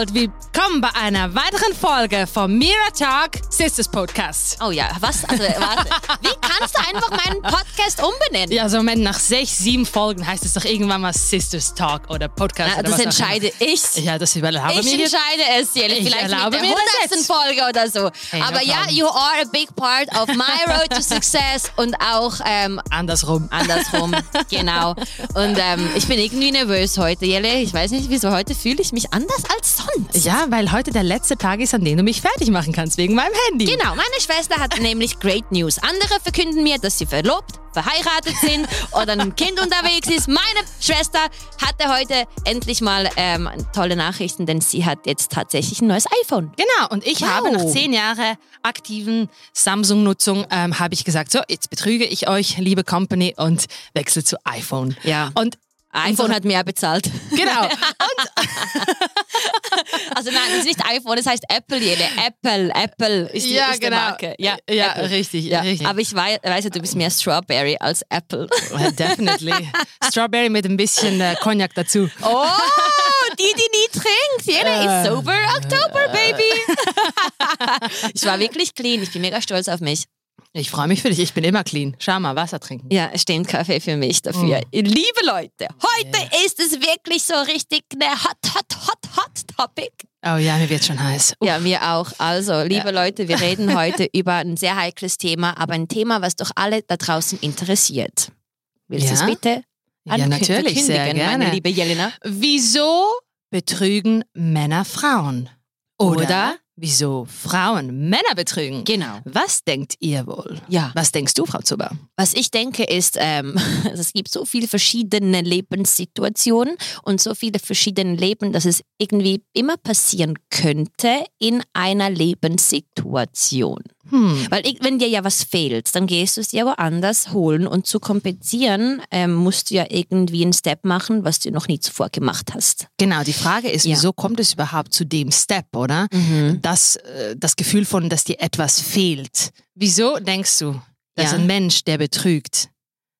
und willkommen bei einer weiteren Folge vom Mira Talk Sisters Podcast. Oh ja, was? Also, warte. Wie kannst du einfach meinen Podcast umbenennen? Ja, also Moment, nach sechs, sieben Folgen heißt es doch irgendwann mal Sisters Talk oder Podcast. Na, oder das entscheide ich. Ja, das überlaube Ich jetzt. entscheide es, Jelle. Ich Vielleicht mit erlaube der das 100. jetzt. Folge oder so. Hey, no Aber ja, problem. you are a big part of my road to success und auch ähm, Andersrum. andersrum. genau. Und ähm, ich bin irgendwie nervös heute, Jelle. Ich weiß nicht, wieso heute fühle ich mich anders als sonst. Ja, weil heute der letzte Tag ist, an dem du mich fertig machen kannst, wegen meinem Handy. Genau, meine Schwester hat nämlich Great News. Andere verkünden mir, dass sie verlobt, verheiratet sind oder ein Kind unterwegs ist. Meine Schwester hatte heute endlich mal ähm, tolle Nachrichten, denn sie hat jetzt tatsächlich ein neues iPhone. Genau, und ich Wow. habe nach zehn Jahren aktiven Samsung-Nutzung, ähm, habe ich gesagt, so, jetzt betrüge ich euch, liebe Company, und wechsle zu iPhone. Ja. Und iPhone hat mehr bezahlt. genau, Also nein, es ist nicht iPhone, es heißt Apple, jede. Apple, Apple ist die, Ja, ist genau. Marke. Ja, Ja, Apple. richtig, Ja. richtig. Aber ich weiß, weiß ja, du bist mehr Strawberry als Apple. Well, definitely. Strawberry mit ein bisschen äh, Cognac dazu. Oh, die, die nie trinkt. Jeder Äh. ist sober Oktober, Baby. ich war wirklich clean. Ich bin mega stolz auf mich. Ich freue mich für dich. Ich bin immer clean. Schau mal, Wasser trinken. Ja, steht Kaffee für mich dafür. Liebe Leute, heute ist es wirklich so richtig eine hot, hot, hot, hot Topic. Oh ja, mir wird schon heiß. Ja, mir auch. Also, liebe Leute, wir reden heute über ein sehr heikles Thema, aber ein Thema, was doch alle da draußen interessiert. Willst du es Ja? bitte Ja, ankü- natürlich, sehr gerne. meine liebe Jelena? Wieso betrügen Männer Frauen? Oder, Oder? Wieso Frauen Männer betrügen? Genau. Was denkt ihr wohl? Ja. Was denkst du, Frau Zuber? Was ich denke ist, ähm, es gibt so viele verschiedene Lebenssituationen und so viele verschiedene Leben, dass es irgendwie immer passieren könnte in einer Lebenssituation. Hm. Weil ich, wenn dir ja was fehlt, dann gehst du es dir woanders holen und zu kompensieren ähm, musst du ja irgendwie einen Step machen, was du noch nie zuvor gemacht hast. Genau, die Frage ist, Ja. wieso kommt es überhaupt zu dem Step, oder? Das, äh, das Gefühl von, dass dir etwas fehlt. Wieso denkst du, dass Ja. ein Mensch, der betrügt,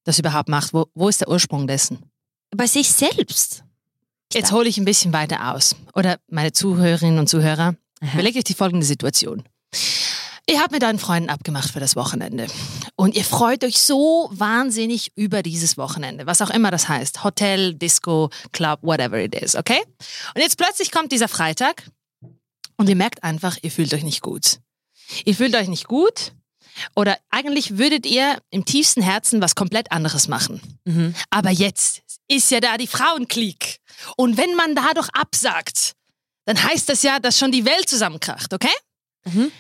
das überhaupt macht? Wo, wo ist der Ursprung dessen? Bei sich selbst. Jetzt hole ich ein bisschen weiter aus. Oder meine Zuhörerinnen und Zuhörer, Aha. überlegt euch die folgende Situation. Ihr habt mit euren Freunden abgemacht für das Wochenende. Und ihr freut euch so wahnsinnig über dieses Wochenende. Was auch immer das heißt. Hotel, Disco, Club, whatever it is, okay? Und jetzt plötzlich kommt dieser Freitag und ihr merkt einfach, ihr fühlt euch nicht gut. Ihr fühlt euch nicht gut oder eigentlich würdet ihr im tiefsten Herzen was komplett anderes machen. Mhm. Aber jetzt ist ja da die Frauenklick. Und wenn man da doch absagt, dann heißt das ja, dass schon die Welt zusammenkracht, okay? Mhm.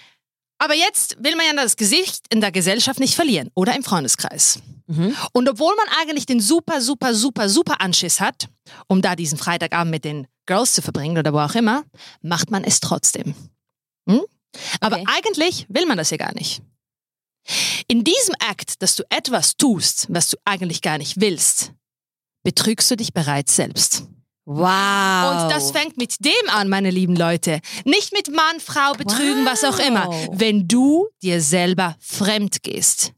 Aber jetzt will man ja das Gesicht in der Gesellschaft nicht verlieren oder im Freundeskreis. Mhm. Und obwohl man eigentlich den super, super, super, super Anschiss hat, um da diesen Freitagabend mit den Girls zu verbringen oder wo auch immer, macht man es trotzdem. Hm? Aber Okay. eigentlich will man das ja gar nicht. In diesem Akt, dass du etwas tust, was du eigentlich gar nicht willst, betrügst du dich bereits selbst. Wow. Und das fängt mit dem an, meine lieben Leute. Nicht mit Mann, Frau, betrügen, was auch immer. Wow. Wenn du dir selber fremd gehst.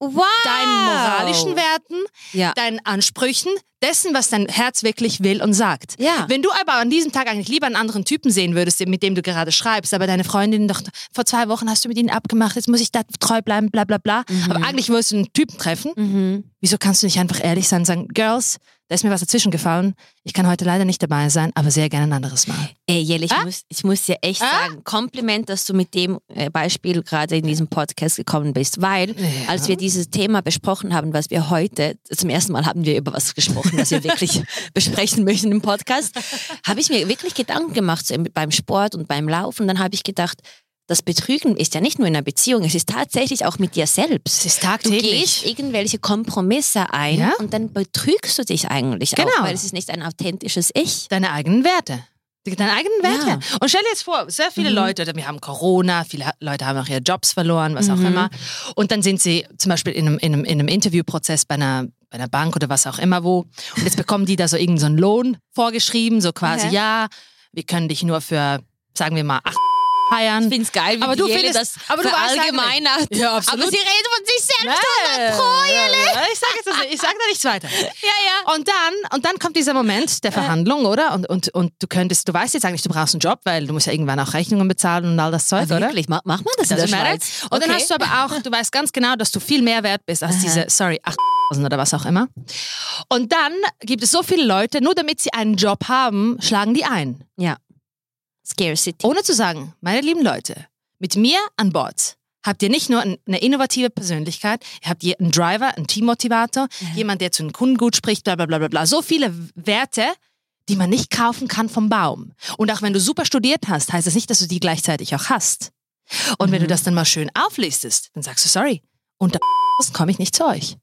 wow. Deinen moralischen Werten, Ja. deinen Ansprüchen, dessen, was dein Herz wirklich will und sagt. Ja. Wenn du aber an diesem Tag eigentlich lieber einen anderen Typen sehen würdest, mit dem du gerade schreibst, aber deine Freundin doch, vor zwei Wochen hast du mit ihnen abgemacht, jetzt muss ich da treu bleiben, bla bla bla. Aber eigentlich wolltest du einen Typen treffen. Mhm. Wieso kannst du nicht einfach ehrlich sein und sagen, Girls, da ist mir was dazwischen gefallen. Ich kann heute leider nicht dabei sein, aber sehr gerne ein anderes Mal. Ey, Jelle, ich, Ah? muss, ich muss dir echt Ah? sagen, Kompliment, dass du mit dem äh, Beispiel gerade in diesem Podcast gekommen bist, weil Ja. als wir dieses Thema besprochen haben, was wir heute, zum ersten Mal haben wir über was gesprochen, was wir wirklich besprechen möchten im Podcast, habe ich mir wirklich Gedanken gemacht so beim Sport und beim Laufen. Dann habe ich gedacht, das Betrügen ist ja nicht nur in einer Beziehung, es ist tatsächlich auch mit dir selbst. Es ist Du tagtäglich. gehst irgendwelche Kompromisse ein Ja. und dann betrügst du dich eigentlich Genau. auch, weil es ist nicht ein authentisches Ich. Deine eigenen Werte. Deine eigenen Werte. Ja. Und stell dir jetzt vor, sehr viele Mhm. Leute, wir haben Corona, viele Leute haben auch ihre Jobs verloren, was auch Mhm. immer. Und dann sind sie zum Beispiel in einem, in einem, in einem Interviewprozess bei einer, bei einer Bank oder was auch immer wo. Und jetzt bekommen die da so irgendeinen so einen Lohn vorgeschrieben, so quasi, Okay. ja, wir können dich nur für, sagen wir mal, acht feiern. Ich finde es geil, wie aber du findest, das aber du weißt verallgemeinert. Ja, absolut. Aber sie redet von sich selbst Nee, 100 pro, Jele. Ich sage jetzt das nicht. Ich sage da nichts weiter. Ja, ja. Und dann, und dann kommt dieser Moment der Verhandlung, oder? Und, und, und du könntest, du weißt jetzt eigentlich, du brauchst einen Job, weil du musst ja irgendwann auch Rechnungen bezahlen und all das Zeug, oder? Wirklich, Ma- macht man das in der. Schweiz? Und dann Okay. hast du aber auch, du weißt ganz genau, dass du viel mehr wert bist als diese, sorry, 8000 oder was auch immer. Und dann gibt es so viele Leute, nur damit sie einen Job haben, schlagen die ein. Ja. Scarcity. Ohne zu sagen, meine lieben Leute, mit mir an Bord habt ihr nicht nur ein- eine innovative Persönlichkeit, ihr habt ihr einen Driver, einen Teammotivator, jemand, der zu den Kunden gut spricht, bla bla bla bla bla. So viele Werte, die man nicht kaufen kann vom Baum. Und auch wenn du super studiert hast, heißt das nicht, dass du die gleichzeitig auch hast. Und wenn du das dann mal schön auflistest, dann sagst du, sorry, unter komme ich nicht zu euch.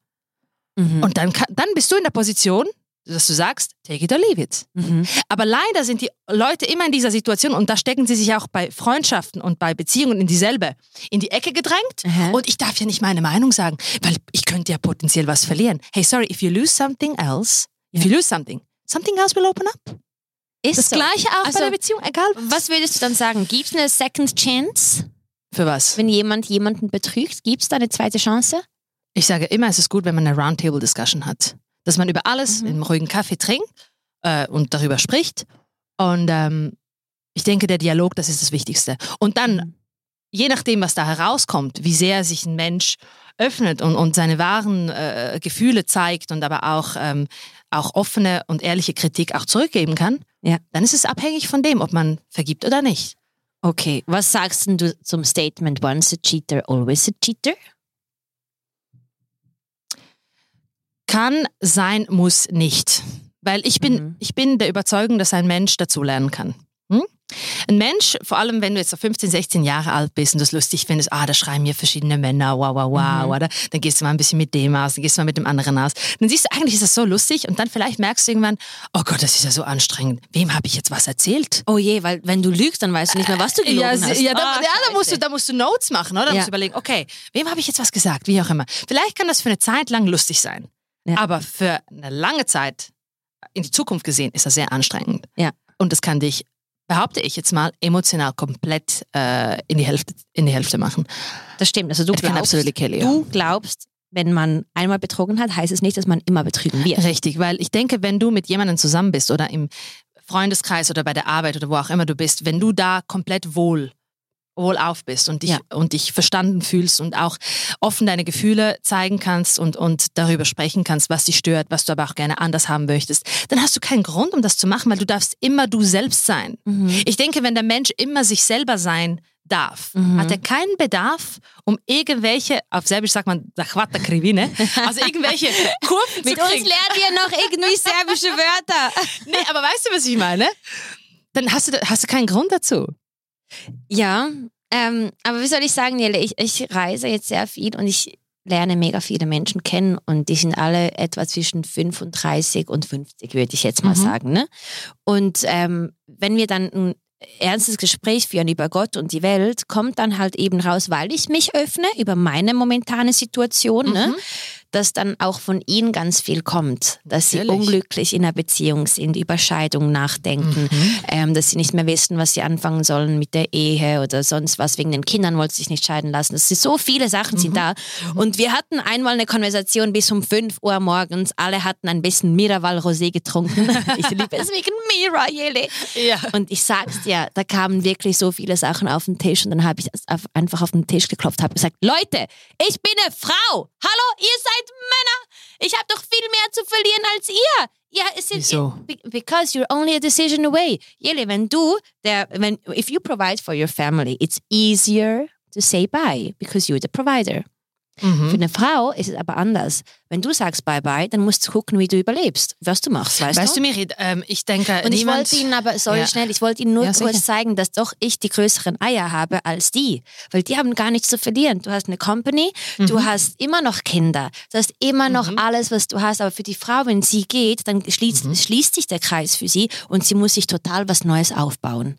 Mhm. Und dann, dann bist du in der Position, dass du sagst, take it or leave it. Mhm. Aber leider sind die Leute immer in dieser Situation und da stecken sie sich auch bei Freundschaften und bei Beziehungen in dieselbe, in die Ecke gedrängt. Aha. Und ich darf ja nicht meine Meinung sagen, weil ich könnte ja potenziell was verlieren. Hey, sorry, if you lose something else, if you lose something, something else will open up. Ist Das so. gleiche auch Also, bei der Beziehung, egal Was würdest du dann sagen? Gibt es eine Second Chance, Für was? wenn jemand jemanden betrügt? Gibt es da eine zweite Chance? Ich sage immer, es ist gut, wenn man eine Roundtable-Discussion hat. Dass man über alles Mhm. in einem ruhigen Kaffee trinkt äh, und darüber spricht. Und ähm, ich denke, der Dialog, das ist das Wichtigste. Und dann, Mhm. je nachdem, was da herauskommt, wie sehr sich ein Mensch öffnet und, und seine wahren äh, Gefühle zeigt und aber auch, ähm, auch offene und ehrliche Kritik auch zurückgeben kann, Ja. dann ist es abhängig von dem, ob man vergibt oder nicht. Okay, was sagst denn du zum Statement Once a cheater, always a cheater? Kann sein, muss nicht. Weil ich bin, Mhm. ich bin der Überzeugung, dass ein Mensch dazulernen kann. Hm? Ein Mensch, vor allem wenn du jetzt so 15, 16 Jahre alt bist und das lustig findest, ah, da schreien mir verschiedene Männer, wow, wow, wow, Mhm. oder? Dann gehst du mal ein bisschen mit dem aus, dann gehst du mal mit dem anderen aus. Dann siehst du, eigentlich ist das so lustig und dann vielleicht merkst du irgendwann, oh Gott, das ist ja so anstrengend. Wem habe ich jetzt was erzählt? Oh je, weil wenn du lügst, dann weißt du nicht mehr, was du gelogen Ja, hast. ja, da, Ah, ja da, musst du, da musst du Notes machen, oder? Da Ja. musst du überlegen, okay, wem habe ich jetzt was gesagt? Wie auch immer. Vielleicht kann das für eine Zeit lang lustig sein. Ja. Aber für eine lange Zeit in die Zukunft gesehen ist das sehr anstrengend. Ja. Und das kann dich, behaupte ich jetzt mal, emotional komplett äh, in, die Hälfte, in die Hälfte machen. Das stimmt. Also du Ich glaubst, you. du glaubst, wenn man einmal betrogen hat, heißt es nicht, dass man immer betrügen wird. Richtig, weil ich denke, wenn du mit jemandem zusammen bist oder im Freundeskreis oder bei der Arbeit oder wo auch immer du bist, wenn du da komplett wohl wohlauf bist und dich, Ja. und dich verstanden fühlst und auch offen deine Gefühle zeigen kannst und, und darüber sprechen kannst, was dich stört, was du aber auch gerne anders haben möchtest, dann hast du keinen Grund, um das zu machen, weil du darfst immer du selbst sein. Mhm. Ich denke, wenn der Mensch immer sich selber sein darf, Mhm. hat er keinen Bedarf, um irgendwelche, auf Serbisch sagt man, krivine, also irgendwelche Kurven Mit zu uns kriegen. lernen wir noch irgendwie serbische Wörter. Nee, aber weißt du, was ich meine? Dann hast du, hast du keinen Grund dazu. Ja, ähm, aber wie soll ich sagen, Nele, ich, ich reise jetzt sehr viel und ich lerne mega viele Menschen kennen und die sind alle etwa zwischen 35 und 50, würde ich jetzt mal Mhm. sagen. Ne? Und ähm, wenn wir dann ein ernstes Gespräch führen über Gott und die Welt, kommt dann halt eben raus, weil ich mich öffne über meine momentane Situation, ne? Mhm. dass dann auch von ihnen ganz viel kommt, dass sie Natürlich. unglücklich in einer Beziehung sind, über Scheidung nachdenken, Mhm. ähm, dass sie nicht mehr wissen, was sie anfangen sollen mit der Ehe oder sonst was. Wegen den Kindern wollen sie sich nicht scheiden lassen. Das sind so viele Sachen sind da. Und wir hatten einmal eine Konversation bis um 5 Uhr morgens. Alle hatten ein bisschen Miraval Rosé getrunken. ich liebe es wegen Mira, Jele. Ja. Und ich sag's dir, da kamen wirklich so viele Sachen auf den Tisch und dann habe ich es auf, einfach auf den Tisch geklopft, habe gesagt, Leute, ich bin eine Frau. Hallo, ihr seid Männer. Ich habe doch viel mehr zu verlieren als ihr. Ja, es sind Wieso? Be- because you're only a decision away. Jele, wenn du der, wenn if you provide for your family, it's easier to say bye because you're the provider. Für Mhm. eine Frau ist es aber anders. Wenn du sagst bye bye, dann musst du gucken, wie du überlebst, was du machst, weißt, Weißt du, Mirit, ähm, ich denke, und ich wollte Ihnen aber, sorry Ja. schnell, ich wollte Ihnen nur Ja, kurz sicher. zeigen, dass doch ich die größeren Eier habe als die. Weil die haben gar nichts zu verlieren. Du hast eine Company, Mhm. du hast immer noch Kinder, du hast immer noch alles, was du hast. Aber für die Frau, wenn sie geht, dann schließt, Mhm. schließt sich der Kreis für sie und sie muss sich total was Neues aufbauen.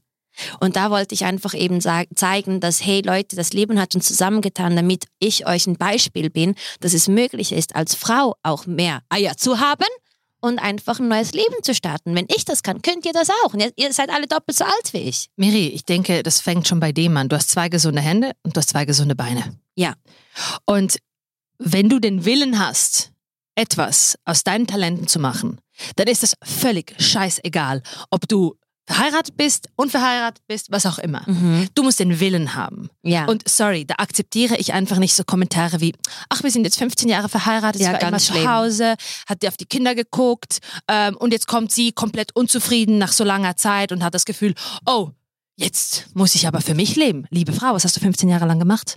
Und da wollte ich einfach eben sag, zeigen, dass, hey Leute, das Leben hat uns zusammengetan, damit ich euch ein Beispiel bin, dass es möglich ist, als Frau auch mehr Eier zu haben und einfach ein neues Leben zu starten. Wenn ich das kann, könnt ihr das auch. Und ihr, ihr seid alle doppelt so alt wie ich. Miri, ich denke, das fängt schon bei dem an. Du hast zwei gesunde Hände und du hast zwei gesunde Beine. Ja. Und wenn du den Willen hast, etwas aus deinen Talenten zu machen, dann ist es völlig scheißegal, ob du verheiratet bist, unverheiratet bist, was auch immer. Mhm. Du musst den Willen haben. Ja. Und sorry, da akzeptiere ich einfach nicht so Kommentare wie, ach, wir sind jetzt 15 Jahre verheiratet, Ja, sie war immer ganz zu schlimm. Hause, hat dir auf die Kinder geguckt ähm, und jetzt kommt sie komplett unzufrieden nach so langer Zeit und hat das Gefühl, oh, jetzt muss ich aber für mich leben. Liebe Frau, was hast du 15 Jahre lang gemacht?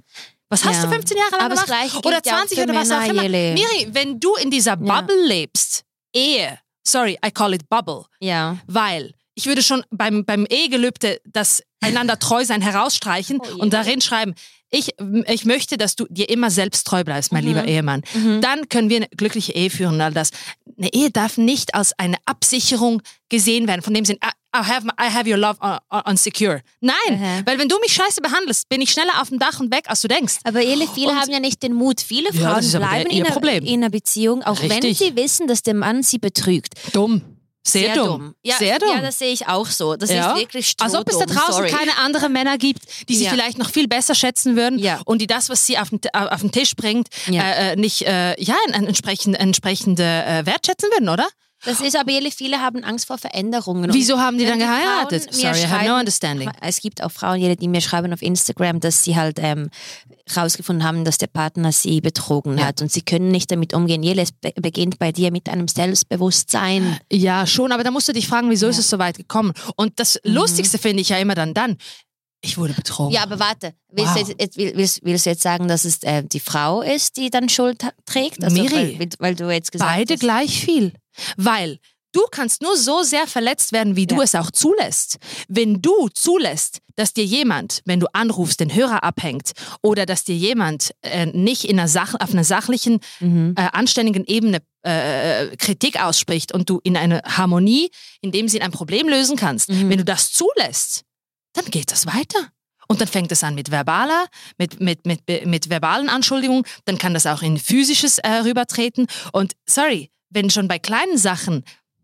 Was hast Ja. du 15 Jahre lang Aber gemacht? Oder gilt ja auch 20 für oder was auch immer. Miri, wenn du in dieser. Bubble lebst, Ehe, sorry, I call it Bubble, ja. weil ich würde schon beim, beim Ehegelübde das einander treu sein herausstreichen Oh und darin schreiben, ich, ich möchte, dass du dir immer selbst treu bleibst, mein Mhm. lieber Ehemann. Mhm. Dann können wir eine glückliche Ehe führen und all das. Eine Ehe darf nicht als eine Absicherung gesehen werden, von dem Sinn, I, have, my- I have your love on, on, secure. Nein, Aha. weil wenn du mich scheiße behandelst, bin ich schneller auf dem Dach und weg, als du denkst. Aber ehrlich, viele Und- haben ja nicht den Mut. Viele Ja, Frauen aber bleiben in, einer, in einer Beziehung, auch wenn Richtig. sie wissen, dass der Mann sie betrügt. Dumm. Sehr, dumm. Ja, Sehr dumm. Ja, das sehe ich auch so. Das Ja. ist wirklich Als ob es da strohdumm, draußen sorry. keine anderen Männer gibt, die sie Ja. vielleicht noch viel besser schätzen würden Ja. und die das, was sie auf den, auf den Tisch bringt, äh, äh, nicht äh, ja, entsprechend, entsprechende äh, wertschätzen würden, oder? Das ist aber viele haben Angst vor Veränderungen. Und Wieso haben die dann geheiratet? Frauen mir Sorry, I have no understanding. Es gibt auch Frauen, jede, die mir schreiben auf Instagram, dass sie halt ähm, rausgefunden haben, dass der Partner sie betrogen Ja. hat und sie können nicht damit umgehen. Jele, es be beginnt bei dir mit einem Selbstbewusstsein. Ja, schon, aber da musst du dich fragen, wieso ist es so weit gekommen? Und das Mhm. Lustigste finde ich ja immer dann dann, ich wurde betrogen. Ja, aber warte, willst, Wow. du, jetzt, willst, willst du jetzt sagen, dass es äh, die Frau ist, die dann Schuld trägt? Also, Miri. weil, weil du jetzt gesagt Beide hast. gleich viel. Weil du kannst nur so sehr verletzt werden, wie du Ja. es auch zulässt. Wenn du zulässt, dass dir jemand, wenn du anrufst, den Hörer abhängt oder dass dir jemand äh, nicht in einer Sach auf einer sachlichen, Mhm. äh, anständigen Ebene äh, Kritik ausspricht und du in eine Harmonie, in dem Sinn ein Problem lösen kannst, Mhm. wenn du das zulässt, dann geht das weiter. Und dann fängt es an mit verbaler, mit, mit, mit, mit verbalen Anschuldigungen, dann kann das auch in physisches äh, rübertreten. Und sorry, wenn schon bei kleinen Sachen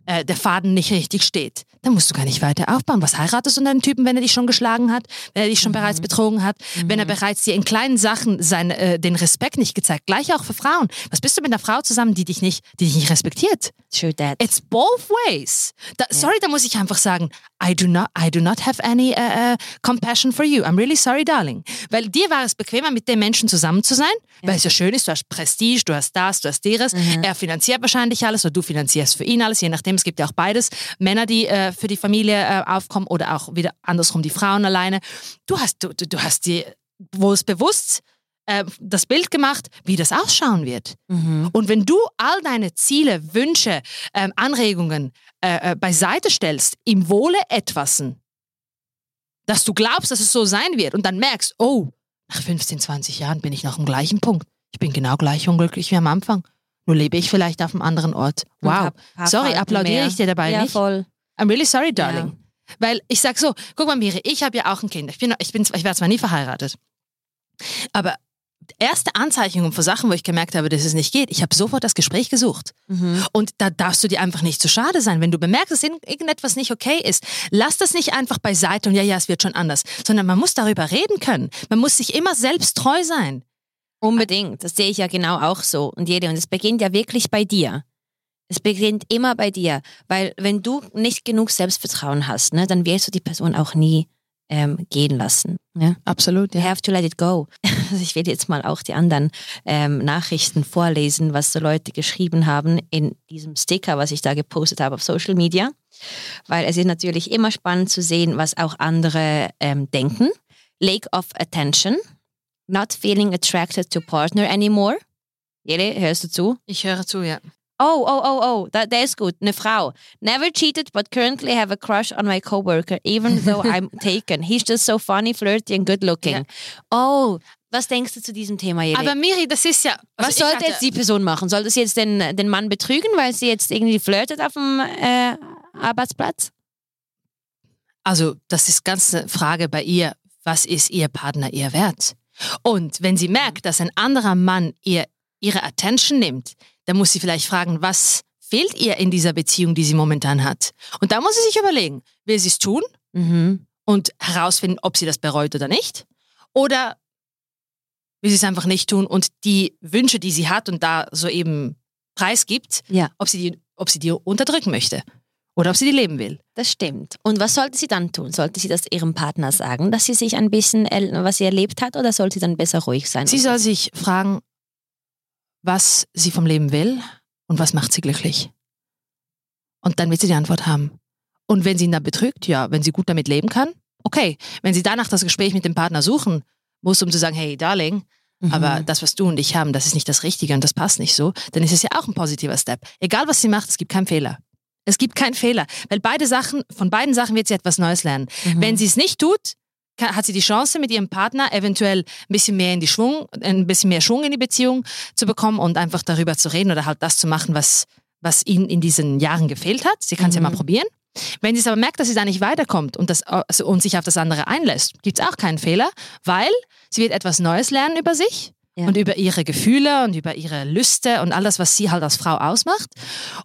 äh, der Faden nicht richtig steht, dann musst du gar nicht weiter aufbauen. Was heiratest du einen Typen, wenn er dich schon geschlagen hat, wenn er dich schon bereits betrogen hat, wenn er bereits dir in kleinen Sachen sein, äh, den Respekt nicht gezeigt? Gleich auch für Frauen. Was bist du mit einer Frau zusammen, die dich nicht, die dich nicht respektiert? True that. It's both ways. Da, Sorry, da muss ich einfach sagen, I do not, I do not have any uh, uh, compassion for you. I'm really sorry, darling. Weil dir war es bequemer, mit dem Menschen zusammen zu sein, weil es ja schön ist, du hast Prestige, du hast das, du hast deres. Er finanziert wahrscheinlich alles oder du finanzierst für ihn alles, je nachdem. Es gibt ja auch beides. Männer, die äh, für die Familie äh, aufkommen oder auch wieder andersrum die Frauen alleine. Du hast, du, du, hast dir wohl bewusst äh, das Bild gemacht, wie das ausschauen wird. Mhm. Und wenn du all deine Ziele, Wünsche, ähm, Anregungen äh, äh, beiseite stellst, im Wohle etwasen, dass du glaubst, dass es so sein wird und dann merkst, oh, nach 15, 20 Jahren bin ich noch am gleichen Punkt. Ich bin genau gleich unglücklich wie am Anfang. Nur lebe ich vielleicht auf einem anderen Ort. Wow. Sorry, applaudiere ich dir dabei ja, nicht. voll. I'm really sorry, darling. Weil ich sag so, guck mal, Miri, ich habe ja auch ein Kind. Ich bin, ich bin, zwar- ich war zwar nie verheiratet, aber erste Anzeichnungen für Sachen, wo ich gemerkt habe, dass es nicht geht, ich habe sofort das Gespräch gesucht. Mhm. Und da darfst du dir einfach nicht zu schade sein. Wenn du bemerkst, dass irgend- irgendetwas nicht okay ist, lass das nicht einfach beiseite und ja, ja, es wird schon anders, sondern man muss darüber reden können. Man muss sich immer selbst treu sein. Unbedingt. Das sehe ich ja genau auch so. Und jede, und es beginnt ja wirklich bei dir. Es beginnt immer bei dir. Weil wenn du nicht genug Selbstvertrauen hast, ne, dann wirst du die Person auch nie ähm, gehen lassen. Ne? Absolut, You have to let it go. Also ich werde jetzt mal auch die anderen ähm, Nachrichten vorlesen, was so Leute geschrieben haben in diesem Sticker, was ich da gepostet habe auf Social Media. Weil es ist natürlich immer spannend zu sehen, was auch andere ähm, denken. Lake of Attention. Not feeling attracted to partner anymore. Jede, hörst du zu? Ich höre zu, ja. Oh, oh, oh, oh, da, der ist gut. Eine Frau. Never cheated, but currently have a crush on my coworker, even though I'm taken. He's just so funny, flirty and good looking. Ja. Oh, was denkst du zu diesem Thema, Jeli? Aber Miri, das ist ja... also was sollte jetzt die Person machen? Sollte sie jetzt den, den Mann betrügen, weil sie jetzt irgendwie flirtet auf dem äh, Arbeitsplatz? Also, das ist ganz eine Frage bei ihr. Was ist ihr Partner ihr wert? Und wenn sie merkt, dass ein anderer Mann ihr ihre Attention nimmt, dann muss sie vielleicht fragen, was fehlt ihr in dieser Beziehung, die sie momentan hat? Und da muss sie sich überlegen, will sie es tun Mhm. und herausfinden, ob sie das bereut oder nicht? Oder will sie es einfach nicht tun und die Wünsche, die sie hat und da so eben preisgibt, Ja, ob sie die, ob sie die unterdrücken möchte oder ob sie die leben will? das stimmt. Und was sollte sie dann tun? Sollte sie das ihrem Partner sagen, dass sie sich ein bisschen, was sie erlebt hat, oder sollte sie dann besser ruhig sein? Sie soll sich fragen, was sie vom Leben will und was macht sie glücklich. Und dann wird sie die Antwort haben. Und wenn sie ihn dann betrügt, ja, wenn sie gut damit leben kann, okay. Wenn sie danach das Gespräch mit dem Partner suchen muss, um zu sagen, hey, Darling, Mhm. aber das, was du und ich haben, das ist nicht das Richtige und das passt nicht so, dann ist es ja auch ein positiver Step. Egal, was sie macht, es gibt keinen Fehler. Es gibt keinen Fehler, weil beide Sachen, von beiden Sachen wird sie etwas Neues lernen. Mhm. Wenn sie es nicht tut, kann, hat sie die Chance, mit ihrem Partner eventuell ein bisschen mehr in die Schwung, ein bisschen mehr Schwung in die Beziehung zu bekommen und einfach darüber zu reden oder halt das zu machen, was, was ihnen in diesen Jahren gefehlt hat. Sie kann es ja mal Mhm. probieren. Wenn sie es aber merkt, dass sie da nicht weiterkommt und, das, also, und sich auf das andere einlässt, gibt es auch keinen Fehler, weil sie wird etwas Neues lernen über sich Ja. und über ihre Gefühle und über ihre Lüste und alles, was sie halt als Frau ausmacht.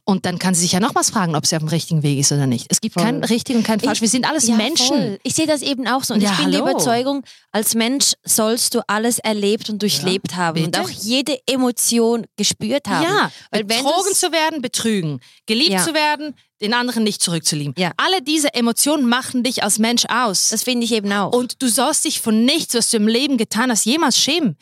Und dann kann sie sich ja nochmals fragen, ob sie auf dem richtigen Weg ist oder nicht. Es gibt Voll. kein richtig und kein falsch. Ich- Wir sind alles Ja, Menschen. Voll. Ich sehe das eben auch so. Und Ja, ich bin der hallo. Überzeugung, als Mensch sollst du alles erlebt und durchlebt haben und bitte. auch jede Emotion gespürt haben. Ja, Weil betrogen zu werden, betrügen, geliebt zu werden, den anderen nicht zurückzulieben. Ja. Alle diese Emotionen machen dich als Mensch aus. Das finde ich eben auch. und du sollst dich von nichts, was du im Leben getan hast, jemals schämen.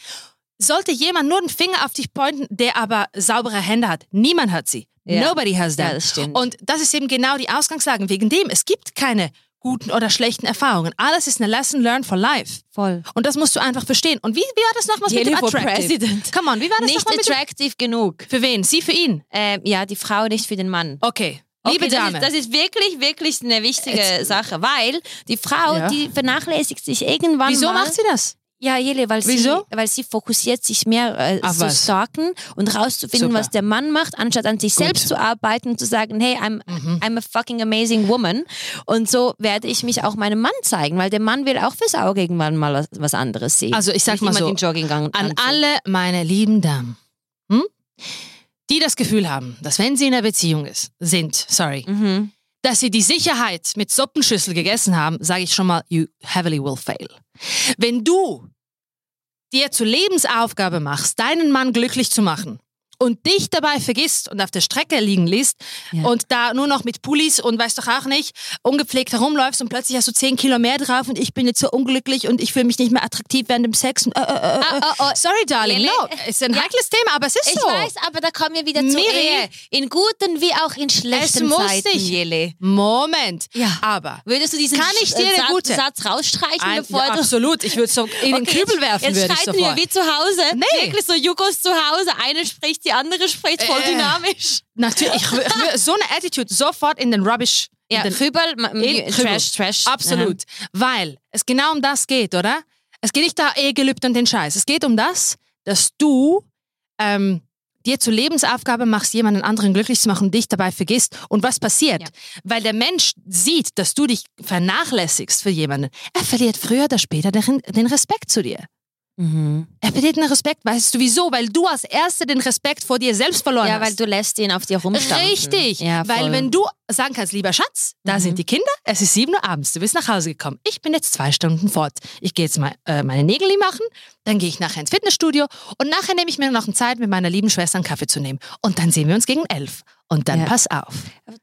Sollte jemand nur einen Finger auf dich pointen, der aber saubere Hände hat, niemand hat sie. Ja. Nobody has them. Ja, das. Und das ist eben genau die Ausgangslage. Wegen dem, es gibt keine guten oder schlechten Erfahrungen. Alles ist eine Lesson learned for life. Voll. Und das musst du einfach verstehen. Und wie, wie war das nochmals mit dem Attractive? President. Come on, wie war das Nicht nochmal mit dem... attractive genug. Für wen? Sie für ihn? Ähm, ja, die Frau nicht für den Mann. Okay. Liebe okay, Dame. Das ist, das ist wirklich, wirklich eine wichtige Jetzt- Sache, weil die Frau, Ja. die vernachlässigt sich irgendwann Wieso mal. macht sie das? Ja, Jele, weil Wieso? sie, weil sie fokussiert sich mehr äh, Auf zu was? stalken und rauszufinden, Super. was der Mann macht, anstatt an sich Gut. selbst zu arbeiten und zu sagen, hey, I'm, Mhm. I'm a fucking amazing woman. Und so werde ich mich auch meinem Mann zeigen, weil der Mann will auch fürs Auge irgendwann mal was- was anderes sehen. Also ich sag Nicht mal so, den Jogginggang An alle meine lieben Damen, hm? die das Gefühl haben, dass wenn sie in einer Beziehung ist, sind, sorry, Mhm. dass sie die Sicherheit mit Suppenschüssel gegessen haben, sage ich schon mal, you heavily will fail. Wenn du dir zur Lebensaufgabe machst, deinen Mann glücklich zu machen und dich dabei vergisst und auf der Strecke liegen lässt Ja. und da nur noch mit Pullis und weißt doch auch nicht, ungepflegt herumläufst und plötzlich hast du 10 Kilo mehr drauf und ich bin jetzt so unglücklich und ich fühle mich nicht mehr attraktiv während dem Sex. Und, äh, äh, äh, Ah, oh, oh. Sorry, Darling, Lele, no, ist ein ja. heikles Thema, aber es ist Ich so. weiß, aber da kommen wir wieder zur Miri. In guten wie auch in schlechten muss Zeiten, nicht. Jele. Moment. Ja. Aber Würdest du diesen Kann ich dir Satz, gute- Satz rausstreichen, Ein, bevor ja, du... absolut. Ich würde es so in den Okay, Kübel werfen, Jetzt ich streiten wir wie zu Hause. Nee. Wirklich so Jugos zu Hause. Eine spricht, die andere spricht voll Äh. dynamisch. Natürlich, ich, ich so eine Attitude sofort in den Rubbish. in Ja, den, Kübel, in Trash, Kübel. Trash. Absolut. Weil es genau um das geht, oder? Es geht nicht da Ehegelübde und den Scheiß. Es geht um das, dass du ähm, dir zur Lebensaufgabe machst, jemanden anderen glücklich zu machen und dich dabei vergisst. Und was passiert? Ja. Weil der Mensch sieht, dass du dich vernachlässigst für jemanden. Er verliert früher oder später den, den Respekt zu dir. Mhm. Er verliert den Respekt, weißt du wieso? Weil du als Erste den Respekt vor dir selbst verloren Ja, hast. weil du lässt ihn auf dir rumstampfen. Richtig, Ja, weil wenn du sagen kannst, lieber Schatz, da Mhm. sind die Kinder, es ist sieben Uhr abends, du bist nach Hause gekommen, ich bin jetzt zwei Stunden fort. Ich gehe jetzt mal äh, meine Nägel machen, dann gehe ich nachher ins Fitnessstudio und nachher nehme ich mir noch eine Zeit, mit meiner lieben Schwester einen Kaffee zu nehmen. Und dann sehen wir uns gegen elf. Und dann Ja. pass auf.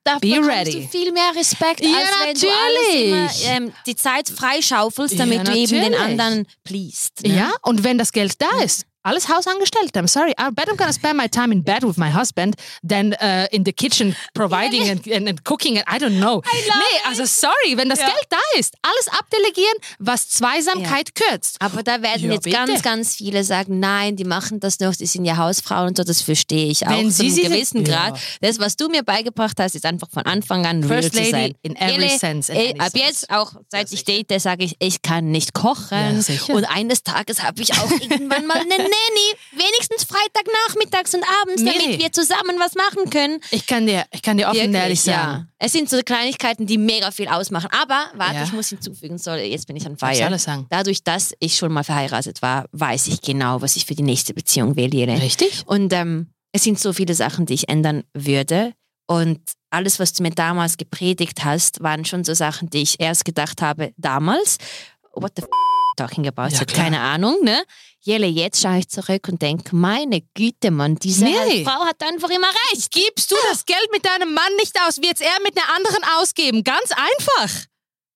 Da Be ready. du viel mehr Respekt, Ja, als wenn du alles immer, ähm, die Zeit freischaufelst, Ja, damit du eben den anderen pleased. Ne? Ja, und wenn das Geld da ist, alles Hausangestellt. I'm sorry. I bet I'm gonna spend my time in bed with my husband than uh, in the kitchen providing and, and, and cooking. And I don't know. nee, also sorry, wenn das Ja. Geld da ist, alles abdelegieren, was Zweisamkeit kürzt. Aber da werden Ja, jetzt bitte. ganz, ganz viele sagen, nein, die machen das noch, die sind ja Hausfrauen und so, das verstehe ich auch. Wenn zu sie einem sie- gewissen Ja. Grad. Das, was du mir beigebracht hast, ist einfach von Anfang an real First zu lady sein. in every Ele, sense, in ab sense. jetzt, auch seit Ja, ich date, sage ich, ich kann nicht kochen. Ja, und eines Tages habe ich auch irgendwann mal eine Nanny, wenigstens Freitagnachmittags und abends, damit Miri. wir zusammen was machen können. Ich kann dir, ich kann dir offen und ehrlich ja. sagen. Es sind so Kleinigkeiten, die mega viel ausmachen. Aber, warte, Ja. ich muss hinzufügen, sorry, jetzt bin ich an Ich soll Feier. alles sagen. Dadurch, dass ich schon mal verheiratet war, weiß ich genau, was ich für die nächste Beziehung wähle. Richtig? Und ähm, es sind so viele Sachen, die ich ändern würde. Und alles, was du mir damals gepredigt hast, waren schon so Sachen, die ich erst gedacht habe damals. What the f talking about? Ja, keine Ahnung, ne? Jelle, jetzt schaue ich zurück und denke, meine Güte, Mann, diese Nee. Frau hat einfach immer recht. Gibst du das Geld mit deinem Mann nicht aus, wird's er mit einer anderen ausgeben. Ganz einfach.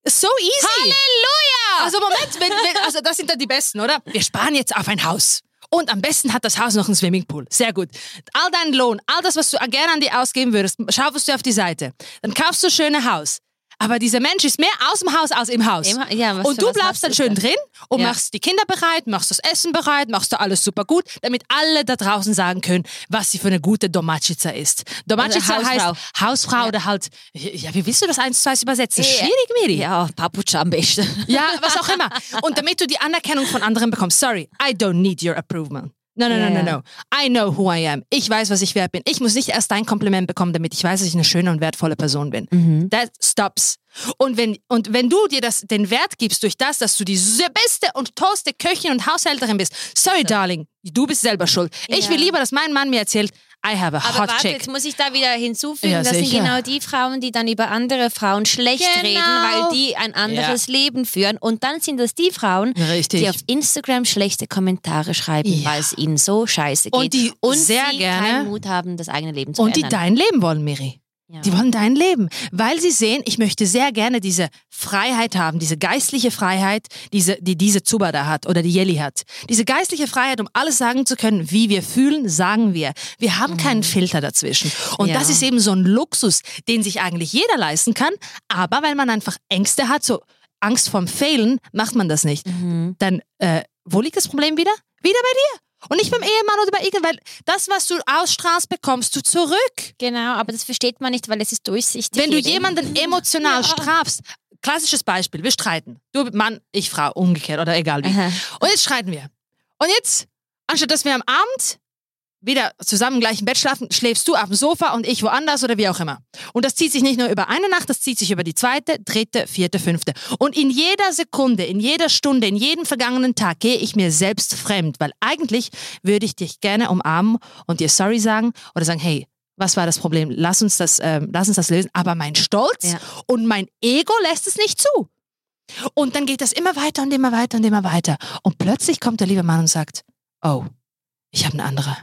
So easy. Halleluja! Also Moment, wenn, wenn, also das sind dann die Besten, oder? Wir sparen jetzt auf ein Haus. Und am besten hat das Haus noch einen Swimmingpool. Sehr gut. All dein Lohn, all das, was du gerne an dir ausgeben würdest, schaufelst du auf die Seite. Dann kaufst du ein schönes Haus. Aber dieser Mensch ist mehr aus dem Haus als im Haus. Im- ja, und du bleibst dann schön da? drin und Ja. machst die Kinder bereit, machst das Essen bereit, machst du alles super gut, damit alle da draußen sagen können, was sie für eine gute Domacica ist. Domacica Oder heißt Hausfrau. Ja. oder halt, ja, wie willst du das eins zu eins übersetzen? Schwierig, Miri. Ja, Papucha am besten. Ja, was auch immer. Und damit du die Anerkennung von anderen bekommst. Sorry, I don't need your approval. No, no, no, Ja, no, ja. no. I know who I am. Ich weiß, was ich wert bin. Ich muss nicht erst dein Kompliment bekommen, damit ich weiß, dass ich eine schöne und wertvolle Person bin. Mhm. That stops. Und wenn, und wenn du dir das, den Wert gibst durch das, dass du die beste und tollste Köchin und Haushälterin bist, sorry, darling, du bist selber schuld. Ich Ja. will lieber, dass mein Mann mir erzählt, I have a Aber hot warte, chick. jetzt muss ich da wieder hinzufügen, Ja, das sind genau die Frauen, die dann über andere Frauen schlecht Genau. reden, weil die ein anderes Leben führen. Und dann sind das die Frauen, Richtig. die auf Instagram schlechte Kommentare schreiben, Ja. weil es ihnen so scheiße geht. Und die sehr sie gerne- keinen Mut haben, das eigene Leben zu Und die verändern. dein Leben wollen, Miri. Ja. Die wollen dein Leben, weil sie sehen, ich möchte sehr gerne diese Freiheit haben, diese geistliche Freiheit, diese, die diese Zuba da hat oder die Jelly hat. Diese geistliche Freiheit, um alles sagen zu können, wie wir fühlen, sagen wir. Wir haben keinen Filter dazwischen. Und Mhm. Ja. das ist eben so ein Luxus, den sich eigentlich jeder leisten kann. Aber weil man einfach Ängste hat, so Angst vorm Failen, macht man das nicht. Mhm. Dann, äh, wo liegt das Problem wieder? Wieder bei dir. Und nicht beim Ehemann oder bei irgend, weil das, was du ausstrahlst, bekommst du zurück. Genau, aber das versteht man nicht, weil es ist durchsichtig. Wenn du jemanden emotional Ja. strafst, klassisches Beispiel, wir streiten. Du Mann, ich Frau, umgekehrt oder egal wie. Aha. Und jetzt streiten wir. Und jetzt, anstatt dass wir am Abend wieder zusammen im gleichen Bett schlafen, schläfst du auf dem Sofa und ich woanders oder wie auch immer. Und das zieht sich nicht nur über eine Nacht, das zieht sich über die zweite, dritte, vierte, fünfte. Und in jeder Sekunde, in jeder Stunde, in jedem vergangenen Tag gehe ich mir selbst fremd, weil eigentlich würde ich dich gerne umarmen und dir sorry sagen oder sagen, hey, was war das Problem? Lass uns das, ähm, lass uns das lösen. Aber mein Stolz Ja. und mein Ego lässt es nicht zu. Und dann geht das immer weiter und immer weiter und immer weiter. Und plötzlich kommt der liebe Mann und sagt, oh, ich habe eine andere.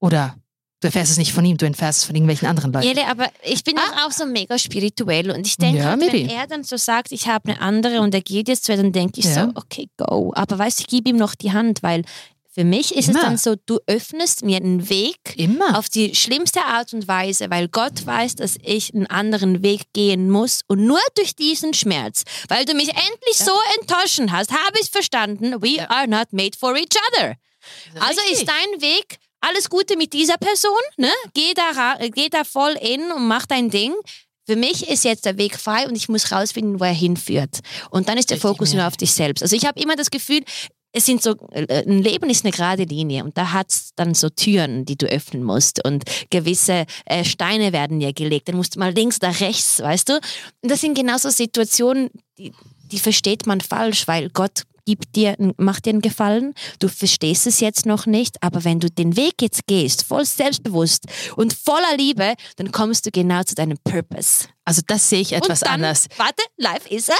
Oder du erfährst es nicht von ihm, du erfährst es von irgendwelchen anderen Leuten. Jelle, aber ich bin doch auch so mega spirituell und ich denke, Ja, halt, wenn er dann so sagt, ich habe eine andere und er geht jetzt zu, dann denke ich Ja. so, okay, go. Aber weißt du, ich gebe ihm noch die Hand, weil für mich ist Immer. es dann so, du öffnest mir einen Weg Immer. auf die schlimmste Art und Weise, weil Gott weiß, dass ich einen anderen Weg gehen muss und nur durch diesen Schmerz, weil du mich endlich so enttäuschen hast, habe ich verstanden, we are not made for each other. Also Richtig. ist dein Weg alles Gute mit dieser Person, ne? Geh da, äh, geh da voll in und mach dein Ding. Für mich ist jetzt der Weg frei und ich muss rausfinden, wo er hinführt. Und dann ist der Fokus nur auf dich selbst. Also ich habe immer das Gefühl, es sind so, äh, ein Leben ist eine gerade Linie und da hat es dann so Türen, die du öffnen musst und gewisse äh, Steine werden dir gelegt. Dann musst du mal links oder rechts, weißt du? Und das sind genauso Situationen, die, die versteht man falsch, weil Gott gibt dir, macht dir einen Gefallen, du verstehst es jetzt noch nicht, aber wenn du den Weg jetzt gehst, voll selbstbewusst und voller Liebe, dann kommst du genau zu deinem Purpose. Also das sehe ich etwas und dann, anders. Warte, life is a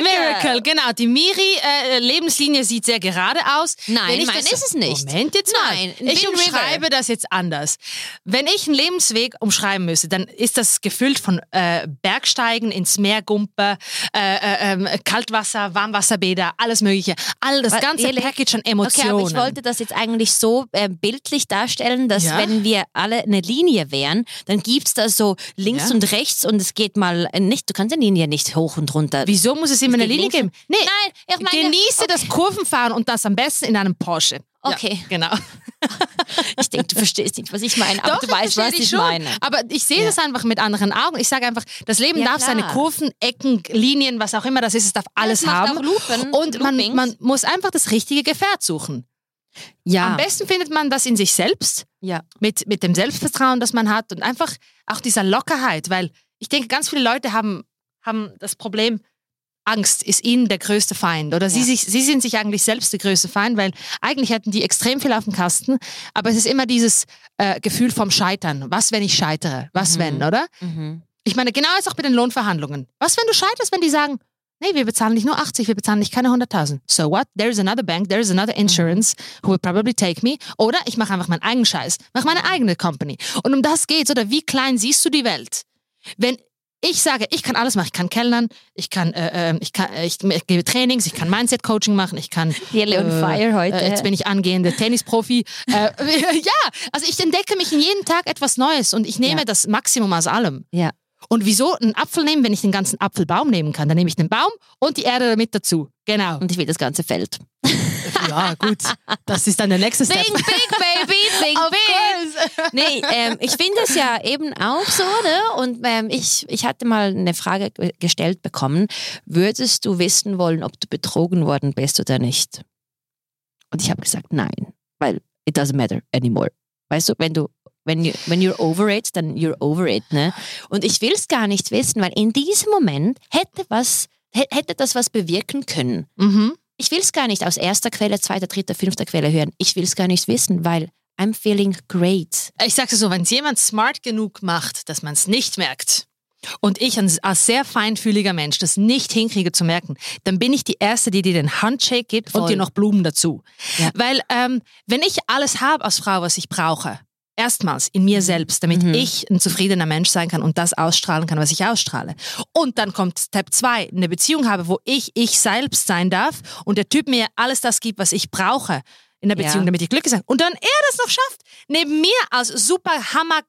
Miracle, genau. Die Miri-Lebenslinie sieht sehr gerade aus. Nein, ich das- ist es nicht. Moment jetzt mal. Nein, ein ich umschreibe das jetzt anders. Wenn ich einen Lebensweg umschreiben müsste, dann ist das gefüllt von äh, Bergsteigen ins Meergumpe, äh, äh, ähm, Kaltwasser, Warmwasserbäder, alles mögliche. All das Was, ganze Eli? Package an Okay, Emotionen. aber ich wollte das jetzt eigentlich so äh, bildlich darstellen, dass Ja. wenn wir alle eine Linie wären, dann gibt es da so links Ja. und rechts und es geht mal äh, nicht, du kannst die Linie nicht hoch und runter. Wieso muss es immer eine Linie geben? Nee, Nein, ich meine, genieße das Kurvenfahren und das am besten in einem Porsche. Okay. Ja, genau. ich denke, du verstehst nicht, was ich meine, aber Doch, du weißt, was ich schon. meine. Aber ich sehe Ja. das einfach mit anderen Augen. Ich sage einfach, das Leben Ja, darf seine klar. Kurven, Ecken, Linien, was auch immer das ist, es darf alles es macht haben. Lupen, und man, man muss einfach das richtige Gefährt suchen. Ja, Am besten findet man das in sich selbst, ja. mit, mit dem Selbstvertrauen, das man hat und einfach auch dieser Lockerheit, weil ich denke, ganz viele Leute haben, haben das Problem, Angst ist ihnen der größte Feind oder sie, Ja. sich, sie sind sich eigentlich selbst der größte Feind, weil eigentlich hätten die extrem viel auf dem Kasten, aber es ist immer dieses äh, Gefühl vom Scheitern. Was, wenn ich scheitere? Was, Mhm. wenn, oder? Mhm. Ich meine, genau ist auch mit den Lohnverhandlungen. Was, wenn du scheiterst, wenn die sagen, nee, wir bezahlen nicht nur 80, wir bezahlen nicht keine 100.000. So what? There's another bank, there's another insurance who will probably take me. Oder ich mache einfach meinen eigenen Scheiß, mache meine eigene Company. Und um das geht's. Oder wie klein siehst du die Welt? Wenn ich sage, ich kann alles machen, ich kann kellnern, ich kann, äh, äh, ich kann, äh, ich, ich gebe Trainings, ich kann Mindset-Coaching machen, ich kann Really on äh, fire heute. Äh, jetzt bin ich angehende Tennisprofi. äh, ja, also ich entdecke mich in jeden Tag etwas Neues und ich nehme Ja. das Maximum aus allem. Ja. Und wieso einen Apfel nehmen, wenn ich den ganzen Apfelbaum nehmen kann? Dann nehme ich den Baum und die Erde damit dazu. Genau. Und ich will das ganze Feld. Ja, gut. Das ist dann der nächste Step. Think big, baby, think Of big. course. Nee, ähm, ich finde es ja eben auch so, ne? Und ähm, ich, ich hatte mal eine Frage ge- gestellt bekommen. Würdest du wissen wollen, ob du betrogen worden bist oder nicht? Und ich habe gesagt, nein, weil it doesn't matter anymore. Weißt du, wenn du wenn you, when you're over it, dann you're over it, ne? Und ich will es gar nicht wissen, weil in diesem Moment hätte was hä- hätte das was bewirken können. Mhm. Ich will es gar nicht aus erster Quelle, zweiter, dritter, fünfter Quelle hören. Ich will es gar nicht wissen, weil I'm feeling great. Ich sag's dir so, wenn es jemand smart genug macht, dass man es nicht merkt, und ich als sehr feinfühliger Mensch das nicht hinkriege zu merken, dann bin ich die Erste, die dir den Handshake gibt Voll. und dir noch Blumen dazu. Ja. Weil ähm, wenn ich alles habe als Frau, was ich brauche, erstmals in mir selbst, damit Mhm. ich ein zufriedener Mensch sein kann und das ausstrahlen kann, was ich ausstrahle. Und dann kommt Step 2, eine Beziehung habe, wo ich ich selbst sein darf und der Typ mir alles das gibt, was ich brauche in der Ja. Beziehung, damit ich glücklich sein Und dann er das noch schafft, neben mir als super hammer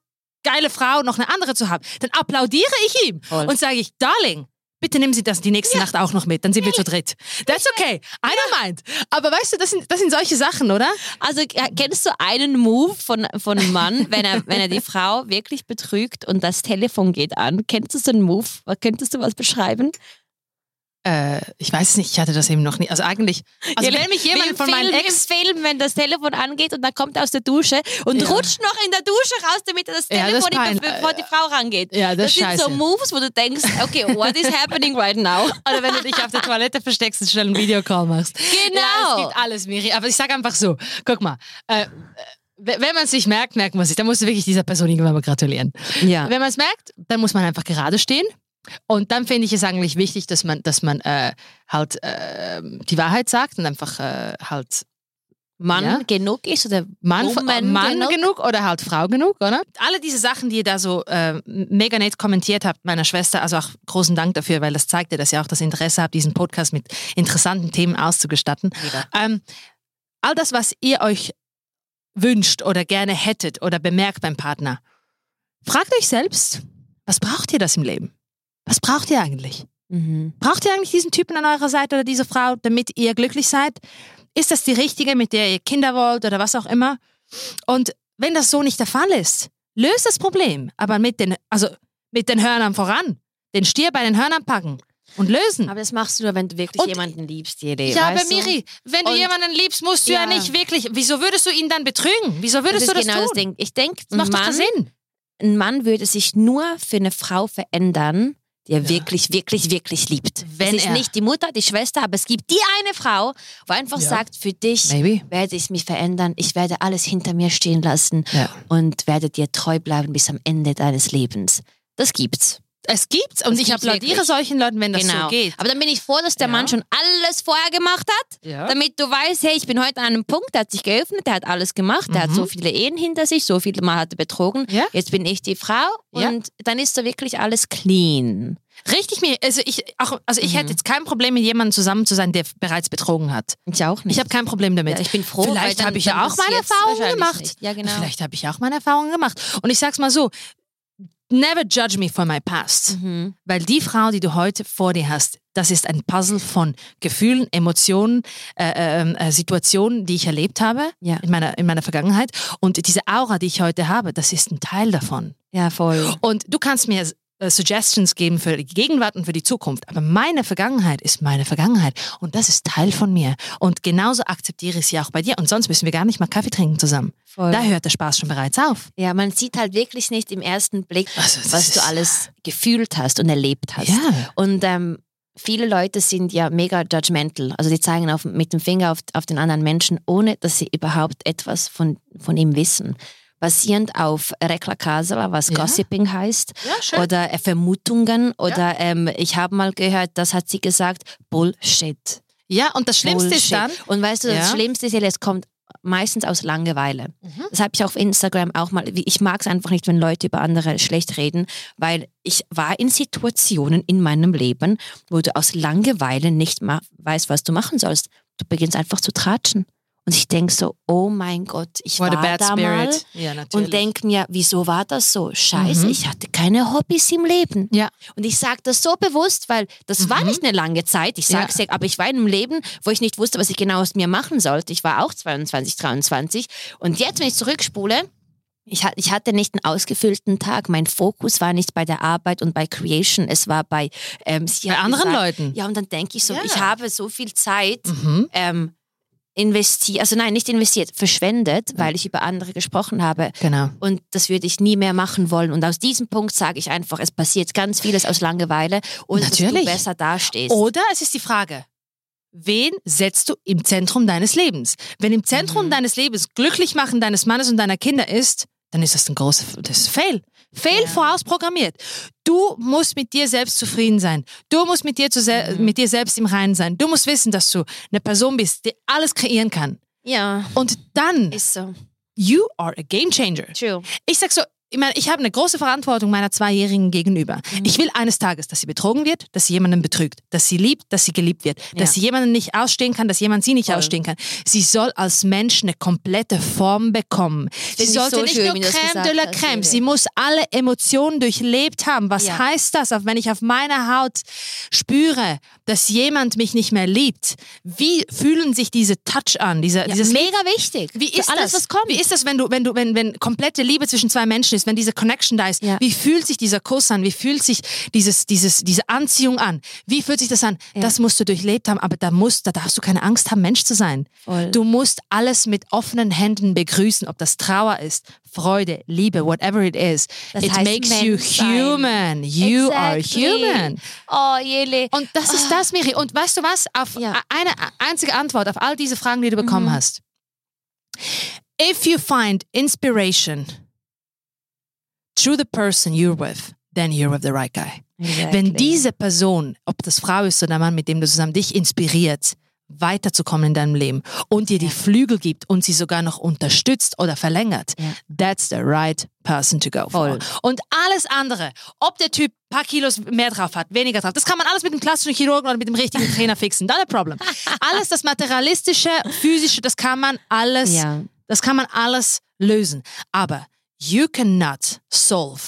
geile Frau noch eine andere zu haben, dann applaudiere ich ihm Voll. und sage ich, Darling, bitte nehmen Sie das die nächste Nacht auch noch mit, dann sind wir zu dritt. That's okay, I don't mind. Aber weißt du, das sind, das sind solche Sachen, oder? Also kennst du einen Move von, von einem Mann, wenn er, wenn er die Frau wirklich betrügt und das Telefon geht an? Kennst du so einen Move? Könntest du was beschreiben? Äh, ich weiß es nicht, ich hatte das eben noch nie. Also eigentlich, also wenn mich jemand von meinen Ex... Im Film, wenn das Telefon angeht und dann kommt er aus der Dusche und Ja. rutscht noch in der Dusche raus, damit er das Ja, das Telefon ist nicht pein- bevor die Frau rangeht. Ja, das das ist sind so. Moves, wo du denkst, okay, what is happening right now? Oder wenn du dich auf der Toilette versteckst und schnell einen Videocall machst. Genau. Ja, es gibt alles, Miri. Aber ich sage einfach so, guck mal, äh, wenn man es sich merkt, merkt man sich. Dann musst du wirklich dieser Person irgendwann mal gratulieren. Ja. Wenn man es merkt, dann muss man einfach gerade stehen. Und dann finde ich es eigentlich wichtig, dass man, dass man äh, halt äh, die Wahrheit sagt und einfach äh, halt Mann Ja. genug ist oder Mann, Woman Mann genug? genug? oder halt Frau genug, oder? Alle diese Sachen, die ihr da so äh, mega nett kommentiert habt, meiner Schwester, also auch großen Dank dafür, weil das zeigt ja, dass ihr auch das Interesse habt, diesen Podcast mit interessanten Themen auszugestatten. Ähm, all das, was ihr euch wünscht oder gerne hättet oder bemerkt beim Partner, fragt euch selbst, was braucht ihr das im Leben? Was braucht ihr eigentlich? Mhm. Braucht ihr eigentlich diesen Typen an eurer Seite oder diese Frau, damit ihr glücklich seid? Ist das die richtige, mit der ihr Kinder wollt oder was auch immer? Und wenn das so nicht der Fall ist, löst das Problem, aber mit den, also mit den Hörnern voran, den Stier bei den Hörnern packen und lösen. Aber das machst du nur, wenn du wirklich Und- jemanden liebst, Jede. ja, aber? Miri, wenn du Und- jemanden liebst, musst du ja. Ja. nicht wirklich. Wieso würdest du ihn dann betrügen? Wieso das würdest ist du das genau tun? das Ding. Ich denke, Das macht doch keinen Mann, Sinn. ein Mann würde sich nur für eine Frau verändern, die er Ja. wirklich, wirklich, wirklich liebt. Wenn es ist er- nicht die Mutter, die Schwester, aber es gibt die eine Frau, wo einfach Ja. sagt, für dich Maybe. werde ich mich verändern, ich werde alles hinter mir stehen lassen Ja. und werde dir treu bleiben bis am Ende deines Lebens. Das gibt's. Es gibt's und Das ich applaudiere solchen Leuten, wenn das genau. so geht. Aber dann bin ich froh, dass der Ja. Mann schon alles vorher gemacht hat, Ja. damit du weißt, hey, ich bin heute an einem Punkt, der hat sich geöffnet, der hat alles gemacht, der hat Mhm. so viele Ehen hinter sich, so viele Mal hat er betrogen. Ja. Jetzt bin ich die Frau und dann ist da wirklich alles clean. Richtig mir, also ich auch, also ich Mhm. hätte jetzt kein Problem mit jemandem zusammen zu sein, der bereits betrogen hat. Ich auch nicht. Ich habe kein Problem damit. ja, ich bin froh, Vielleicht habe ich ja auch meine Erfahrungen gemacht. Ja, genau. Vielleicht habe ich auch meine Erfahrungen gemacht. Und ich sag's mal so: Never judge me for my past. Mhm. Weil die Frau, die du heute vor dir hast, das ist ein Puzzle von Gefühlen, Emotionen, äh, ähm, äh, Situationen, die ich erlebt habe Ja. in, meiner, in meiner Vergangenheit. Und diese Aura, die ich heute habe, das ist ein Teil davon. Ja, voll. Und du kannst mir äh, Suggestions geben für die Gegenwart und für die Zukunft. Aber meine Vergangenheit ist meine Vergangenheit. Und das ist Teil von mir. Und genauso akzeptiere ich sie auch bei dir. Und sonst müssen wir gar nicht mal Kaffee trinken zusammen. voll. Da hört der Spaß schon bereits auf. Ja, man sieht halt wirklich nicht im ersten Blick, Also, was du alles gefühlt hast und erlebt hast. Ja. Und ähm, viele Leute sind ja mega judgmental. Also die zeigen auf, mit dem Finger auf, auf den anderen Menschen, ohne dass sie überhaupt etwas von, von ihm wissen. Basierend auf Rekla Kasala, was Ja. Gossiping heißt, Ja, oder äh, Vermutungen, oder ähm, ich habe mal gehört, das hat sie gesagt, Bullshit. Ja, und das Schlimmste ist Bullshit. dann, Und weißt du, das Ja. Schlimmste ist, es kommt meistens aus Langeweile. Mhm. Das habe ich auf Instagram auch mal. Ich mag es einfach nicht, wenn Leute über andere schlecht reden, weil ich war in Situationen in meinem Leben, wo du aus Langeweile nicht weißt, was du machen sollst. Du beginnst einfach zu tratschen. Und ich denke so, oh mein Gott, ich what war da mal. Ja, und denke mir, wieso war das so? Scheiße, Mhm. ich hatte keine Hobbys im Leben. Ja. Und ich sage das so bewusst, weil das war Mhm. nicht eine lange Zeit. Ich sage es Ja. ja, aber ich war in einem Leben, wo ich nicht wusste, was ich genau aus mir machen sollte. Ich war auch 22, 23. Und jetzt, wenn ich zurückspule, ich, ha- ich hatte nicht einen ausgefüllten Tag. Mein Fokus war nicht bei der Arbeit und bei Creation. Es war bei, ähm, Bei anderen gesagt, Leuten. Ja, und dann denke ich so, Ja. ich habe so viel Zeit Mhm. ähm, investiert, also nein, nicht investiert, verschwendet, weil ich über andere gesprochen habe. Genau. Und das würde ich nie mehr machen wollen. Und aus diesem Punkt sage ich einfach, es passiert ganz vieles aus Langeweile und dass Natürlich. du besser dastehst. Oder es ist die Frage, wen setzt du im Zentrum deines Lebens? Wenn im Zentrum Mhm. deines Lebens glücklich machen deines Mannes und deiner Kinder ist, dann ist das ein großer das ist Fail. Fail Ja. vorausprogrammiert. Du musst mit dir selbst zufrieden sein. Du musst mit dir, zu Mhm. mit dir selbst im Reinen sein. Du musst wissen, dass du eine Person bist, die alles kreieren kann. ja, Und dann, ist so. you are a game changer. True. Ich sag so, ich meine, ich habe eine große Verantwortung meiner Zweijährigen gegenüber. Mhm. Ich will eines Tages, dass sie betrogen wird, dass sie jemanden betrügt, dass sie liebt, dass sie geliebt wird, Ja. dass sie jemanden nicht ausstehen kann, dass jemand sie nicht Voll. ausstehen kann. Sie soll als Mensch eine komplette Form bekommen. Sie sollte so nicht schön, nur Crème de la Crème. Sie muss alle Emotionen durchlebt haben. Was Ja. heißt das, wenn ich auf meiner Haut spüre, dass jemand mich nicht mehr liebt? Wie fühlen sich diese Touch an? Dieser, Ja, dieses mega wichtig. wie ist alles, das? was kommt. Wie ist das, wenn du, wenn du, wenn, wenn komplette Liebe zwischen zwei Menschen ist, wenn diese Connection da ist? Ja. Wie fühlt sich dieser Kuss an? Wie fühlt sich dieses, dieses, diese Anziehung an? Wie fühlt sich das an? Ja. Das musst du durchlebt haben, aber da musst, da darfst du keine Angst haben, Mensch zu sein. Voll. Du musst alles mit offenen Händen begrüßen, ob das Trauer ist, Freude, Liebe, whatever it is. Das it makes you Mensch sein. human. You are Exactly. human. Oh, Jele. Und das ist das, Miri. Und weißt du was? Auf Ja. eine einzige Antwort auf all diese Fragen, die du bekommen Mhm. hast. If you find inspiration through the person you're with, then you're with the right guy. Wenn diese Person, ob das Frau ist oder Mann, mit dem du zusammen dich inspiriert, weiterzukommen in deinem Leben und dir die. Flügel gibt und sie sogar noch unterstützt oder verlängert, Ja. that's the right person to go for. Voll. Und alles andere, ob der Typ ein paar Kilos mehr drauf hat, weniger drauf, das kann man alles mit dem klassischen Chirurgen oder mit dem richtigen Trainer fixen. Not a problem. Alles das materialistische, physische, das kann man alles, Ja. das kann man alles lösen. Aber you cannot solve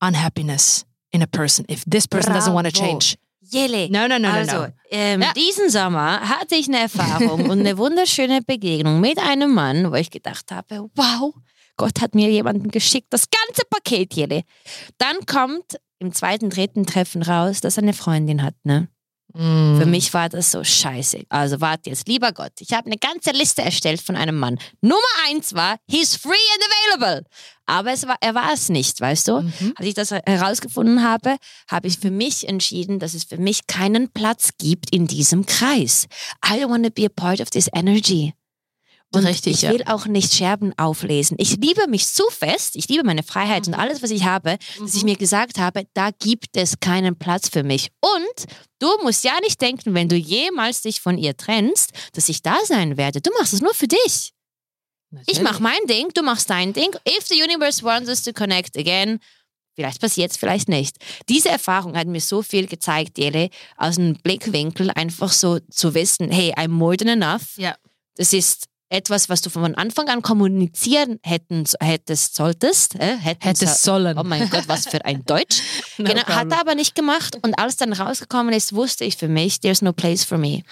unhappiness in a person if this person doesn't want to Bravo. change. Jele. No, no, no, also, no, no. Ähm, Ja. diesen Sommer hatte ich eine Erfahrung und eine wunderschöne Begegnung mit einem Mann, wo ich gedacht habe, wow, Gott hat mir jemanden geschickt, das ganze Paket, Jele. Dann kommt im zweiten, dritten Treffen raus, dass er eine Freundin hat, ne? Mm. Für mich war das so scheiße. Also warte jetzt, lieber Gott, ich habe eine ganze Liste erstellt von einem Mann. Nummer eins war, he's free and available. Aber es war, er war es nicht, weißt du? Mhm. Als ich das herausgefunden habe, habe ich für mich entschieden, dass es für mich keinen Platz gibt in diesem Kreis. I don't want to be a part of this energy. Und Richtig, ich ja. will auch nicht Scherben auflesen. Ich liebe mich so fest, ich liebe meine Freiheit und alles, was ich habe, dass ich Mhm. mir gesagt habe, da gibt es keinen Platz für mich. Und du musst ja nicht denken, wenn du jemals dich von ihr trennst, dass ich da sein werde. Du machst es nur für dich. Ich mach mein Ding, du machst dein Ding. If the universe wants us to connect again, vielleicht passiert es, vielleicht nicht. Diese Erfahrung hat mir so viel gezeigt, Jele, aus einem Blickwinkel einfach so zu wissen, hey, I'm more than enough. Ja. Das ist etwas, was du von Anfang an kommunizieren hätten, hättest, solltest. Äh, hätten Hättest so- sollen. Oh mein Gott, was für ein Deutsch. No genau, hat er aber nicht gemacht. Und als dann rausgekommen ist, wusste ich für mich, there's no place for me.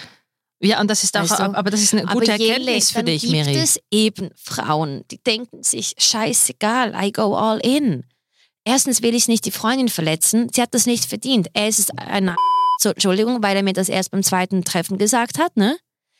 Ja, und das ist auch, Weißt du? aber das ist eine gute Jele, Erkenntnis für dich, gibt Miri. es eben Frauen, die denken sich, scheißegal, I go all in. Erstens will ich nicht die Freundin verletzen, sie hat das nicht verdient. Er ist ein Entschuldigung, weil er mir das erst beim zweiten Treffen gesagt hat, ne?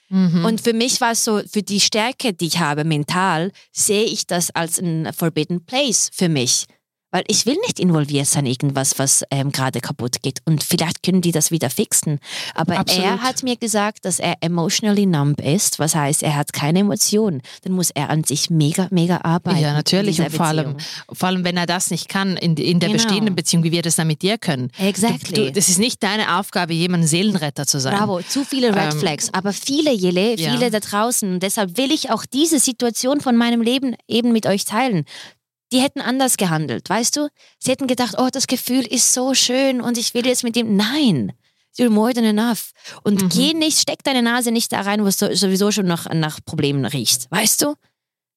Mhm. Und für mich war es so, für die Stärke, die ich habe mental, sehe ich das als ein forbidden place für mich. Weil ich will nicht involviert sein, irgendwas, was ähm, gerade kaputt geht. Und vielleicht können die das wieder fixen. Aber Absolut. er hat mir gesagt, dass er emotionally numb ist, was heißt, er hat keine Emotionen. Dann muss er an sich mega, mega arbeiten. Ja, natürlich. Und vor allem, vor allem, wenn er das nicht kann in, in der Genau. bestehenden Beziehung, wie wir das dann mit dir können. Exactly. Du, du, das ist nicht deine Aufgabe, jemandem Seelenretter zu sein. Bravo, zu viele Red Ähm, Flags. Aber viele, Jelle, ja. viele da draußen. Und deshalb will ich auch diese Situation von meinem Leben eben mit euch teilen. Die hätten anders gehandelt, weißt du? Sie hätten gedacht, oh, das Gefühl ist so schön und ich will jetzt mit dem. Nein, you're more than enough. Und Mhm. geh nicht, steck deine Nase nicht da rein, wo es so- sowieso schon noch nach Problemen riecht. Weißt du?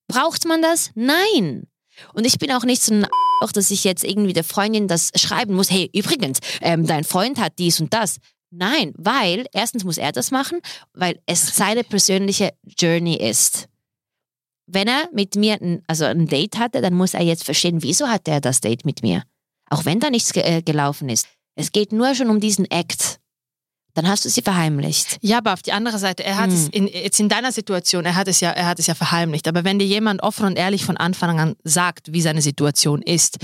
Braucht man das? Nein. Und ich bin auch nicht so ein auch, dass ich jetzt irgendwie der Freundin das schreiben muss. Hey, übrigens, ähm, dein Freund hat dies und das. Nein, weil erstens muss er das machen, weil es seine persönliche Journey ist. Wenn er mit mir ein, also ein Date hatte, dann muss er jetzt verstehen, wieso hat er das Date mit mir. Auch wenn da nichts ge äh, gelaufen ist. Es geht nur schon um diesen Act. Dann hast du sie verheimlicht. Ja, aber auf die andere Seite, er hat Hm. es in, jetzt in deiner Situation, er hat es ja, er hat es ja verheimlicht. Aber wenn dir jemand offen und ehrlich von Anfang an sagt, wie seine Situation ist,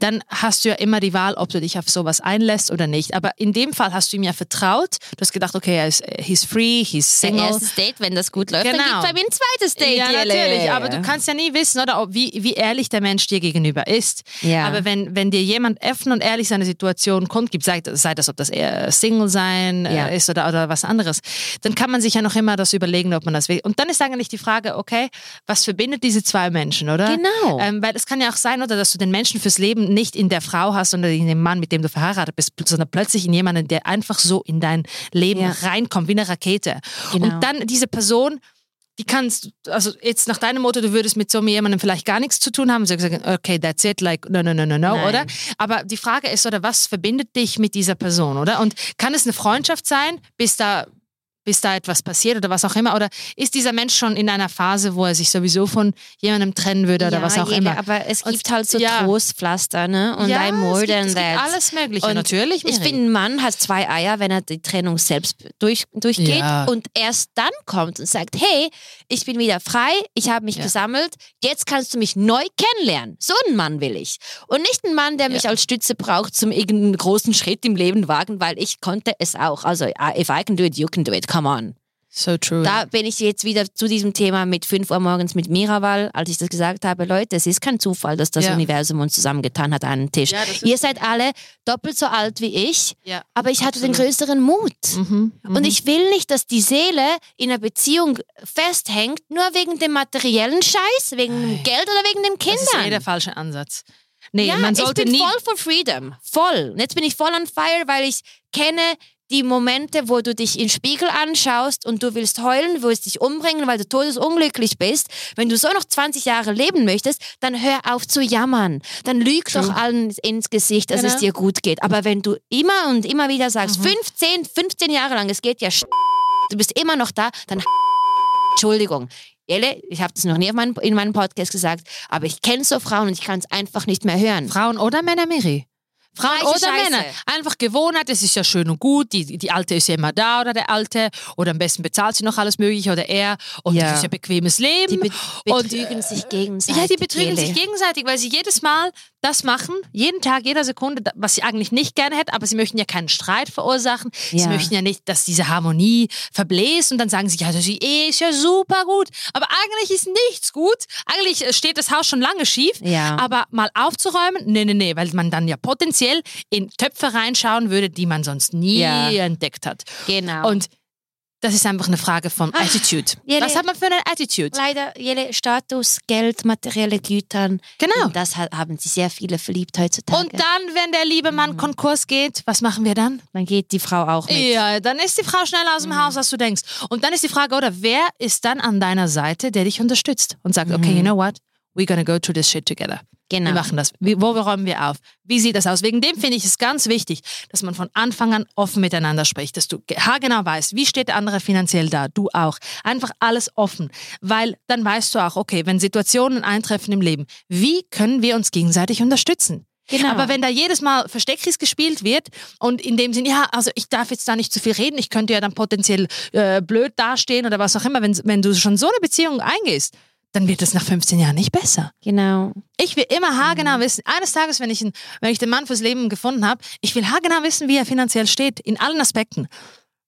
dann hast du ja immer die Wahl, ob du dich auf sowas einlässt oder nicht. Aber in dem Fall hast du ihm ja vertraut. Du hast gedacht, okay, er ist, he's free, he's single. erstes Date, wenn das gut läuft, dann Genau. gibt es ein zweites Date. ja, Jelle. natürlich, aber du kannst ja nie wissen, oder, ob, wie, wie ehrlich der Mensch dir gegenüber ist. Ja. Aber wenn, wenn dir jemand offen und ehrlich seine Situation kundgibt, sei, sei das, ob das eher Single sein Ja. ist oder, oder was anderes, dann kann man sich ja noch immer das überlegen, ob man das will. Und dann ist eigentlich die Frage, okay, was verbindet diese zwei Menschen, oder? Genau. Ähm, weil es kann ja auch sein, oder, dass du den Menschen fürs Leben nicht in der Frau hast oder in dem Mann, mit dem du verheiratet bist, sondern plötzlich in jemanden, der einfach so in dein Leben Ja. reinkommt, wie eine Rakete. Genau. Und dann diese Person, die kannst, also jetzt nach deinem Motto, du würdest mit so jemandem vielleicht gar nichts zu tun haben, so gesagt, okay, that's it, like, no, no, no, no, no, Nein. oder? Aber die Frage ist, oder was verbindet dich mit dieser Person, oder? Und kann es eine Freundschaft sein, bis da, bis da etwas passiert oder was auch immer? Oder ist dieser Mensch schon in einer Phase, wo er sich sowieso von jemandem trennen würde oder ja, was auch Jelle, immer? Aber es Und- gibt halt so ja. Trostpflaster, ne? Und ja, I'm more es gibt, than es that. Gibt alles Mögliche, Und natürlich. Ich finde, ein Mann hat zwei Eier, wenn er die Trennung selbst durch, durchgeht Ja. und erst dann kommt und sagt, hey, ich bin wieder frei, ich habe mich Ja. gesammelt, jetzt kannst du mich neu kennenlernen. So einen Mann will ich. Und nicht einen Mann, der mich als Stütze braucht zum irgendeinen großen Schritt im Leben wagen, weil ich konnte es auch. Also, if I can do it, you can do it, come on. so true. Da bin ich jetzt wieder zu diesem Thema mit 5 Uhr morgens mit Miraval, als ich das gesagt habe, Leute, es ist kein Zufall, dass das Ja. Universum uns zusammengetan hat an einen Tisch. Ja, Ihr seid alle doppelt so alt wie ich, ja. aber ich hatte den Absolut. größeren Mut. Mhm. Und ich will nicht, dass die Seele in einer Beziehung festhängt, nur wegen dem materiellen Scheiß, wegen dem Geld oder wegen den Das ist eh der Kindern. falsche Ansatz. Nee, ja, man sollte ich bin nie. voll for freedom. Voll. Und jetzt bin ich voll on fire, weil ich kenne die Momente, wo du dich in den Spiegel anschaust und du willst heulen, du willst dich umbringen, weil du todesunglücklich bist. Wenn du so noch 20 Jahre leben möchtest, dann hör auf zu jammern. Dann lüg True. doch allen ins Gesicht, dass Genau. es dir gut geht. Aber wenn du immer und immer wieder sagst, Mhm. 15, 15 Jahre lang, es geht ja du bist immer noch da, dann Entschuldigung. Jelle, ich habe das noch nie in meinem Podcast gesagt, aber ich kenne so Frauen und ich kann es einfach nicht mehr hören. Frauen oder Männer, Miri? Frauen oder Scheiße. Männer. Einfach Gewohnheit, es ist ja schön und gut, die, die Alte ist ja immer da oder der Alte oder am besten bezahlt sie noch alles Mögliche oder er und Ja. das ist ja bequemes Leben. Die be Und, betrügen sich gegenseitig. ja, die betrügen Jelle. sich gegenseitig, weil sie jedes Mal das machen, jeden Tag, jeder Sekunde, was sie eigentlich nicht gerne hätten, aber sie möchten ja keinen Streit verursachen. Sie Ja. möchten ja nicht, dass diese Harmonie verbläst und dann sagen sie, ja, das ist ja super gut. Aber eigentlich ist nichts gut. Eigentlich äh, steht das Haus schon lange schief. Ja. Aber mal aufzuräumen, nee, nee, nee, weil man dann ja potenziell in Töpfe reinschauen würde, die man sonst nie Ja. entdeckt hat. Genau. Und das ist einfach eine Frage von Ach, Attitude. Jelle. Was hat man für eine Attitude? Leider, Jelle, Status, Geld, materielle Gütern. Genau. Und das ha- haben sie sehr viele verliebt heutzutage. Und dann, wenn der liebe Mhm. Mann Konkurs geht, was machen wir dann? dann geht die Frau auch mit. Ja, dann ist die Frau schneller aus dem Haus, als du denkst. Und dann ist die Frage, oder wer ist dann an deiner Seite, der dich unterstützt und sagt, okay, you know what? We're gonna go through this shit together. Genau. Wir machen das. Wie, wo räumen wir auf? Wie sieht das aus? Wegen dem finde ich es ganz wichtig, dass man von Anfang an offen miteinander spricht, dass du ge- haargenau weißt, wie steht der andere finanziell da, du auch. Einfach alles offen, weil dann weißt du auch, okay, wenn Situationen eintreffen im Leben, wie können wir uns gegenseitig unterstützen? Genau. Aber wenn da jedes Mal Versteckis gespielt wird und in dem Sinn, ja, also ich darf jetzt da nicht zu viel reden, ich könnte ja dann potenziell äh, blöd dastehen oder was auch immer, wenn, wenn du schon so eine Beziehung eingehst, dann wird es nach 15 Jahren nicht besser. Genau. Ich will immer haargenau wissen, eines Tages, wenn ich, wenn ich den Mann fürs Leben gefunden habe, ich will haargenau wissen, wie er finanziell steht, in allen Aspekten.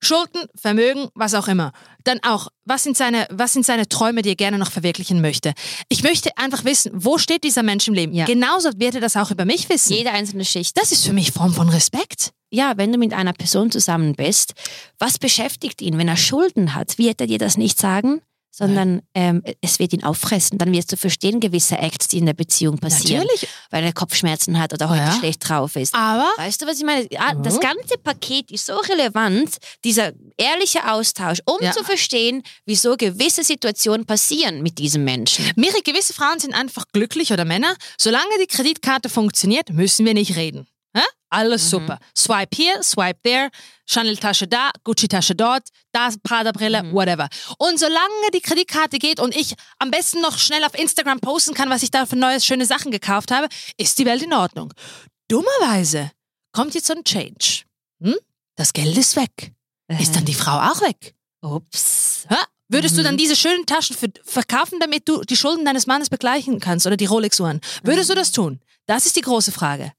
Schulden, Vermögen, was auch immer. Dann auch, was sind seine, was sind seine Träume, die er gerne noch verwirklichen möchte. Ich möchte einfach wissen, wo steht dieser Mensch im Leben. Ja. Genauso wird er das auch über mich wissen. Jede einzelne Schicht. Das ist für mich Form von Respekt. Ja, wenn du mit einer Person zusammen bist, was beschäftigt ihn, wenn er Schulden hat? Wird er dir das nicht sagen? Sondern ähm, es wird ihn auffressen. Dann wirst du verstehen gewisse Acts, die in der Beziehung passieren. Natürlich. Weil er Kopfschmerzen hat oder heute Ja. schlecht drauf ist. Aber Weißt du, was ich meine? Ja, Das Mhm. ganze Paket ist so relevant, dieser ehrliche Austausch, um Ja. zu verstehen, wieso gewisse Situationen passieren mit diesem Menschen. Miri, gewisse Frauen sind einfach glücklich oder Männer. Solange die Kreditkarte funktioniert, müssen wir nicht reden. Hä? Alles super. Swipe hier, swipe there, Chanel-Tasche da, Gucci-Tasche dort, da Prada-Brille, whatever. Und solange die Kreditkarte geht und ich am besten noch schnell auf Instagram posten kann, was ich da für neue, schöne Sachen gekauft habe, ist die Welt in Ordnung. Dummerweise kommt jetzt so ein Change. Hm? Das Geld ist weg. Ist dann die Frau auch weg? Ups. Hä? Würdest du Mhm. dann diese schönen Taschen für, verkaufen, damit du die Schulden deines Mannes begleichen kannst oder die Rolex-Uhren? Würdest du das tun? Das ist die große Frage.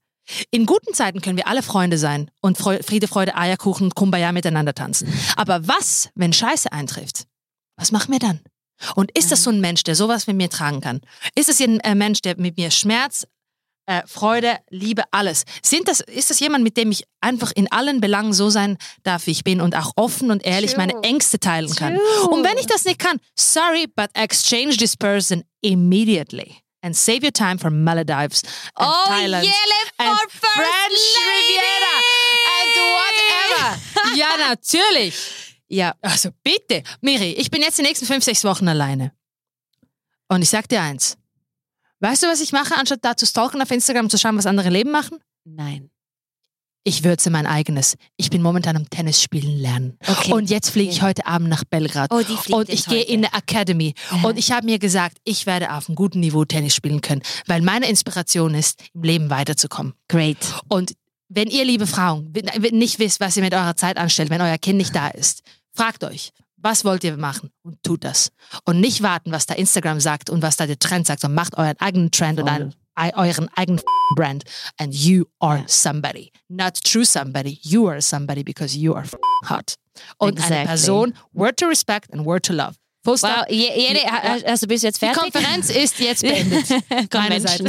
In guten Zeiten können wir alle Freunde sein und Friede, Freude, Eierkuchen Kumbaya miteinander tanzen. Aber was, wenn Scheiße eintrifft? Was machen wir dann? Und ist das so ein Mensch, der sowas mit mir tragen kann? Ist es ein äh, Mensch, der mit mir Schmerz, äh, Freude, Liebe, alles? Sind das, ist das jemand, mit dem ich einfach in allen Belangen so sein darf, wie ich bin und auch offen und ehrlich True. meine Ängste teilen kann? True. Und wenn ich das nicht kann, sorry, but exchange this person immediately. And save your time for Maldives and Oh, Thailand yeah, and French Riviera and whatever. ja, natürlich. Ja. Also bitte. Miri, ich bin jetzt die nächsten fünf, sechs Wochen alleine. Und ich sag dir eins. Weißt du, was ich mache, anstatt da zu stalken auf Instagram, zu schauen, was andere Leben machen? Nein. Ich würze mein eigenes. Ich bin momentan am Tennis spielen lernen. Okay. Und jetzt fliege ich heute Abend nach Belgrad. Oh, die und ich gehe in eine Academy. Und ich habe mir gesagt, ich werde auf einem guten Niveau Tennis spielen können, weil meine Inspiration ist, im Leben weiterzukommen. Great. Und wenn ihr, liebe Frauen, nicht wisst, was ihr mit eurer Zeit anstellt, wenn euer Kind nicht da ist, fragt euch, was wollt ihr machen und tut das. Und nicht warten, was da Instagram sagt und was da der Trend sagt, sondern macht euren eigenen Trend und einen, ei- euren eigenen Brand. And you are somebody. Not true somebody. You are somebody because you are hot. Und eine Exactly. Person, word to respect and word to love. Stop. Wow, je, jede, also bist du jetzt Die fertig? Konferenz ist jetzt beendet. Seite.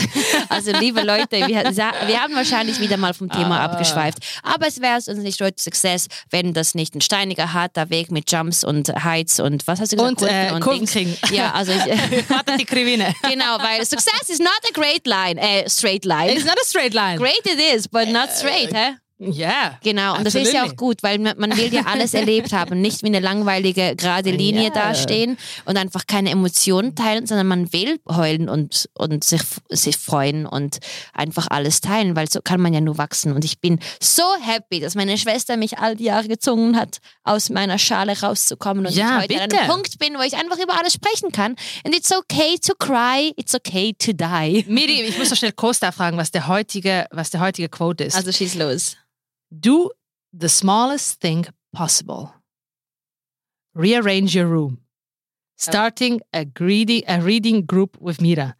Also liebe Leute, wir, wir haben wahrscheinlich wieder mal vom Thema Ah. abgeschweift. Aber es wäre uns nicht to Success, wenn das nicht ein steiniger, harter Weg mit Jumps und Heights und was hast du gesagt? Und, äh, Kurven Kurven Dings. kriegen. Ja, also ich, die Krivine. genau, weil Success is not a great line, äh, straight line. It's not a straight line. Great it is, but not straight, hä? Yeah. Genau, und das ist ja Absolutely. auch gut, weil man, will ja alles erlebt haben, nicht wie eine langweilige gerade Linie Ja. dastehen und einfach keine Emotionen teilen, sondern man will heulen und, und sich, sich freuen und einfach alles teilen, weil so kann man ja nur wachsen. Und ich bin so happy, dass meine Schwester mich all die Jahre gezwungen hat, aus meiner Schale rauszukommen und Ja, ich heute an bitte. einem Punkt bin, wo ich einfach über alles sprechen kann. And it's okay to cry, it's okay to die. Miri, ich muss noch schnell Costa fragen, was der heutige, was der heutige Quote ist. Also schieß los. Do the smallest thing possible. Rearrange your room. Starting a, greedy, a reading group with Mira.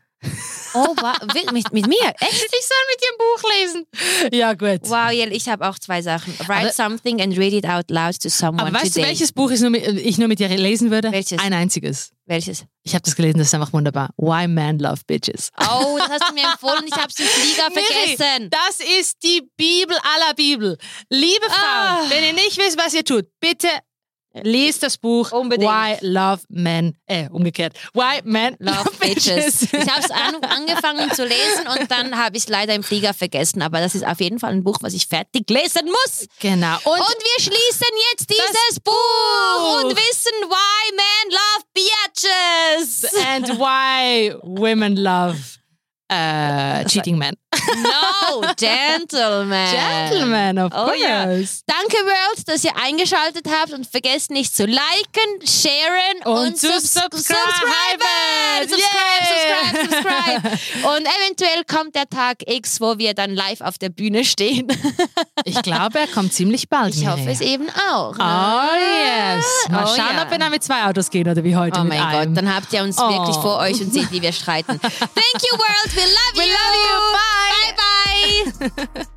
Oh, wow, mit, mit mir? Echt? Ich soll mit dir ein Buch lesen. Ja, gut. Wow, ich habe auch zwei Sachen. Write Aber- something and read it out loud to someone Aber weißt today. du, welches Buch ich nur, mit, ich nur mit dir lesen würde? Welches? Ein einziges. Welches? Ich habe das gelesen, das ist einfach wunderbar. Why Men Love Bitches. Oh, das hast du mir empfohlen. Ich habe es im Flieger Miri, vergessen. Das ist die Bibel aller Bibel. Liebe Frauen, Ah. wenn ihr nicht wisst, was ihr tut, bitte lest das Buch Unbedingt. Why Love Men, äh, umgekehrt. Why Men Love, Love Bitches. Ich habe es an, angefangen zu lesen und dann habe ich es leider im Flieger vergessen. Aber das ist auf jeden Fall ein Buch, was ich fertig lesen muss. Genau. Und, Und wir schließen jetzt dieses Buch. Buch. und wissen, why men love bitches. and why women love äh, cheating men. No, gentlemen. Gentlemen, of Oh course. ja. Danke, World, dass ihr eingeschaltet habt und vergesst nicht zu liken, sharen und, Und zu subs- subscriben. Subscribe, subscribe, subscribe. Und eventuell kommt der Tag X, wo wir dann live auf der Bühne stehen. Ich glaube, er kommt ziemlich bald. Ich hoffe Mireia. es eben auch. Oh yes. Mal Oh schauen, ja. ob wir dann mit zwei Autos gehen oder wie heute Oh mein. Gott, dann habt ihr uns Oh. wirklich vor euch und seht, wie wir streiten. Thank you, world. We love We you. love you. Bye. Bye, bye.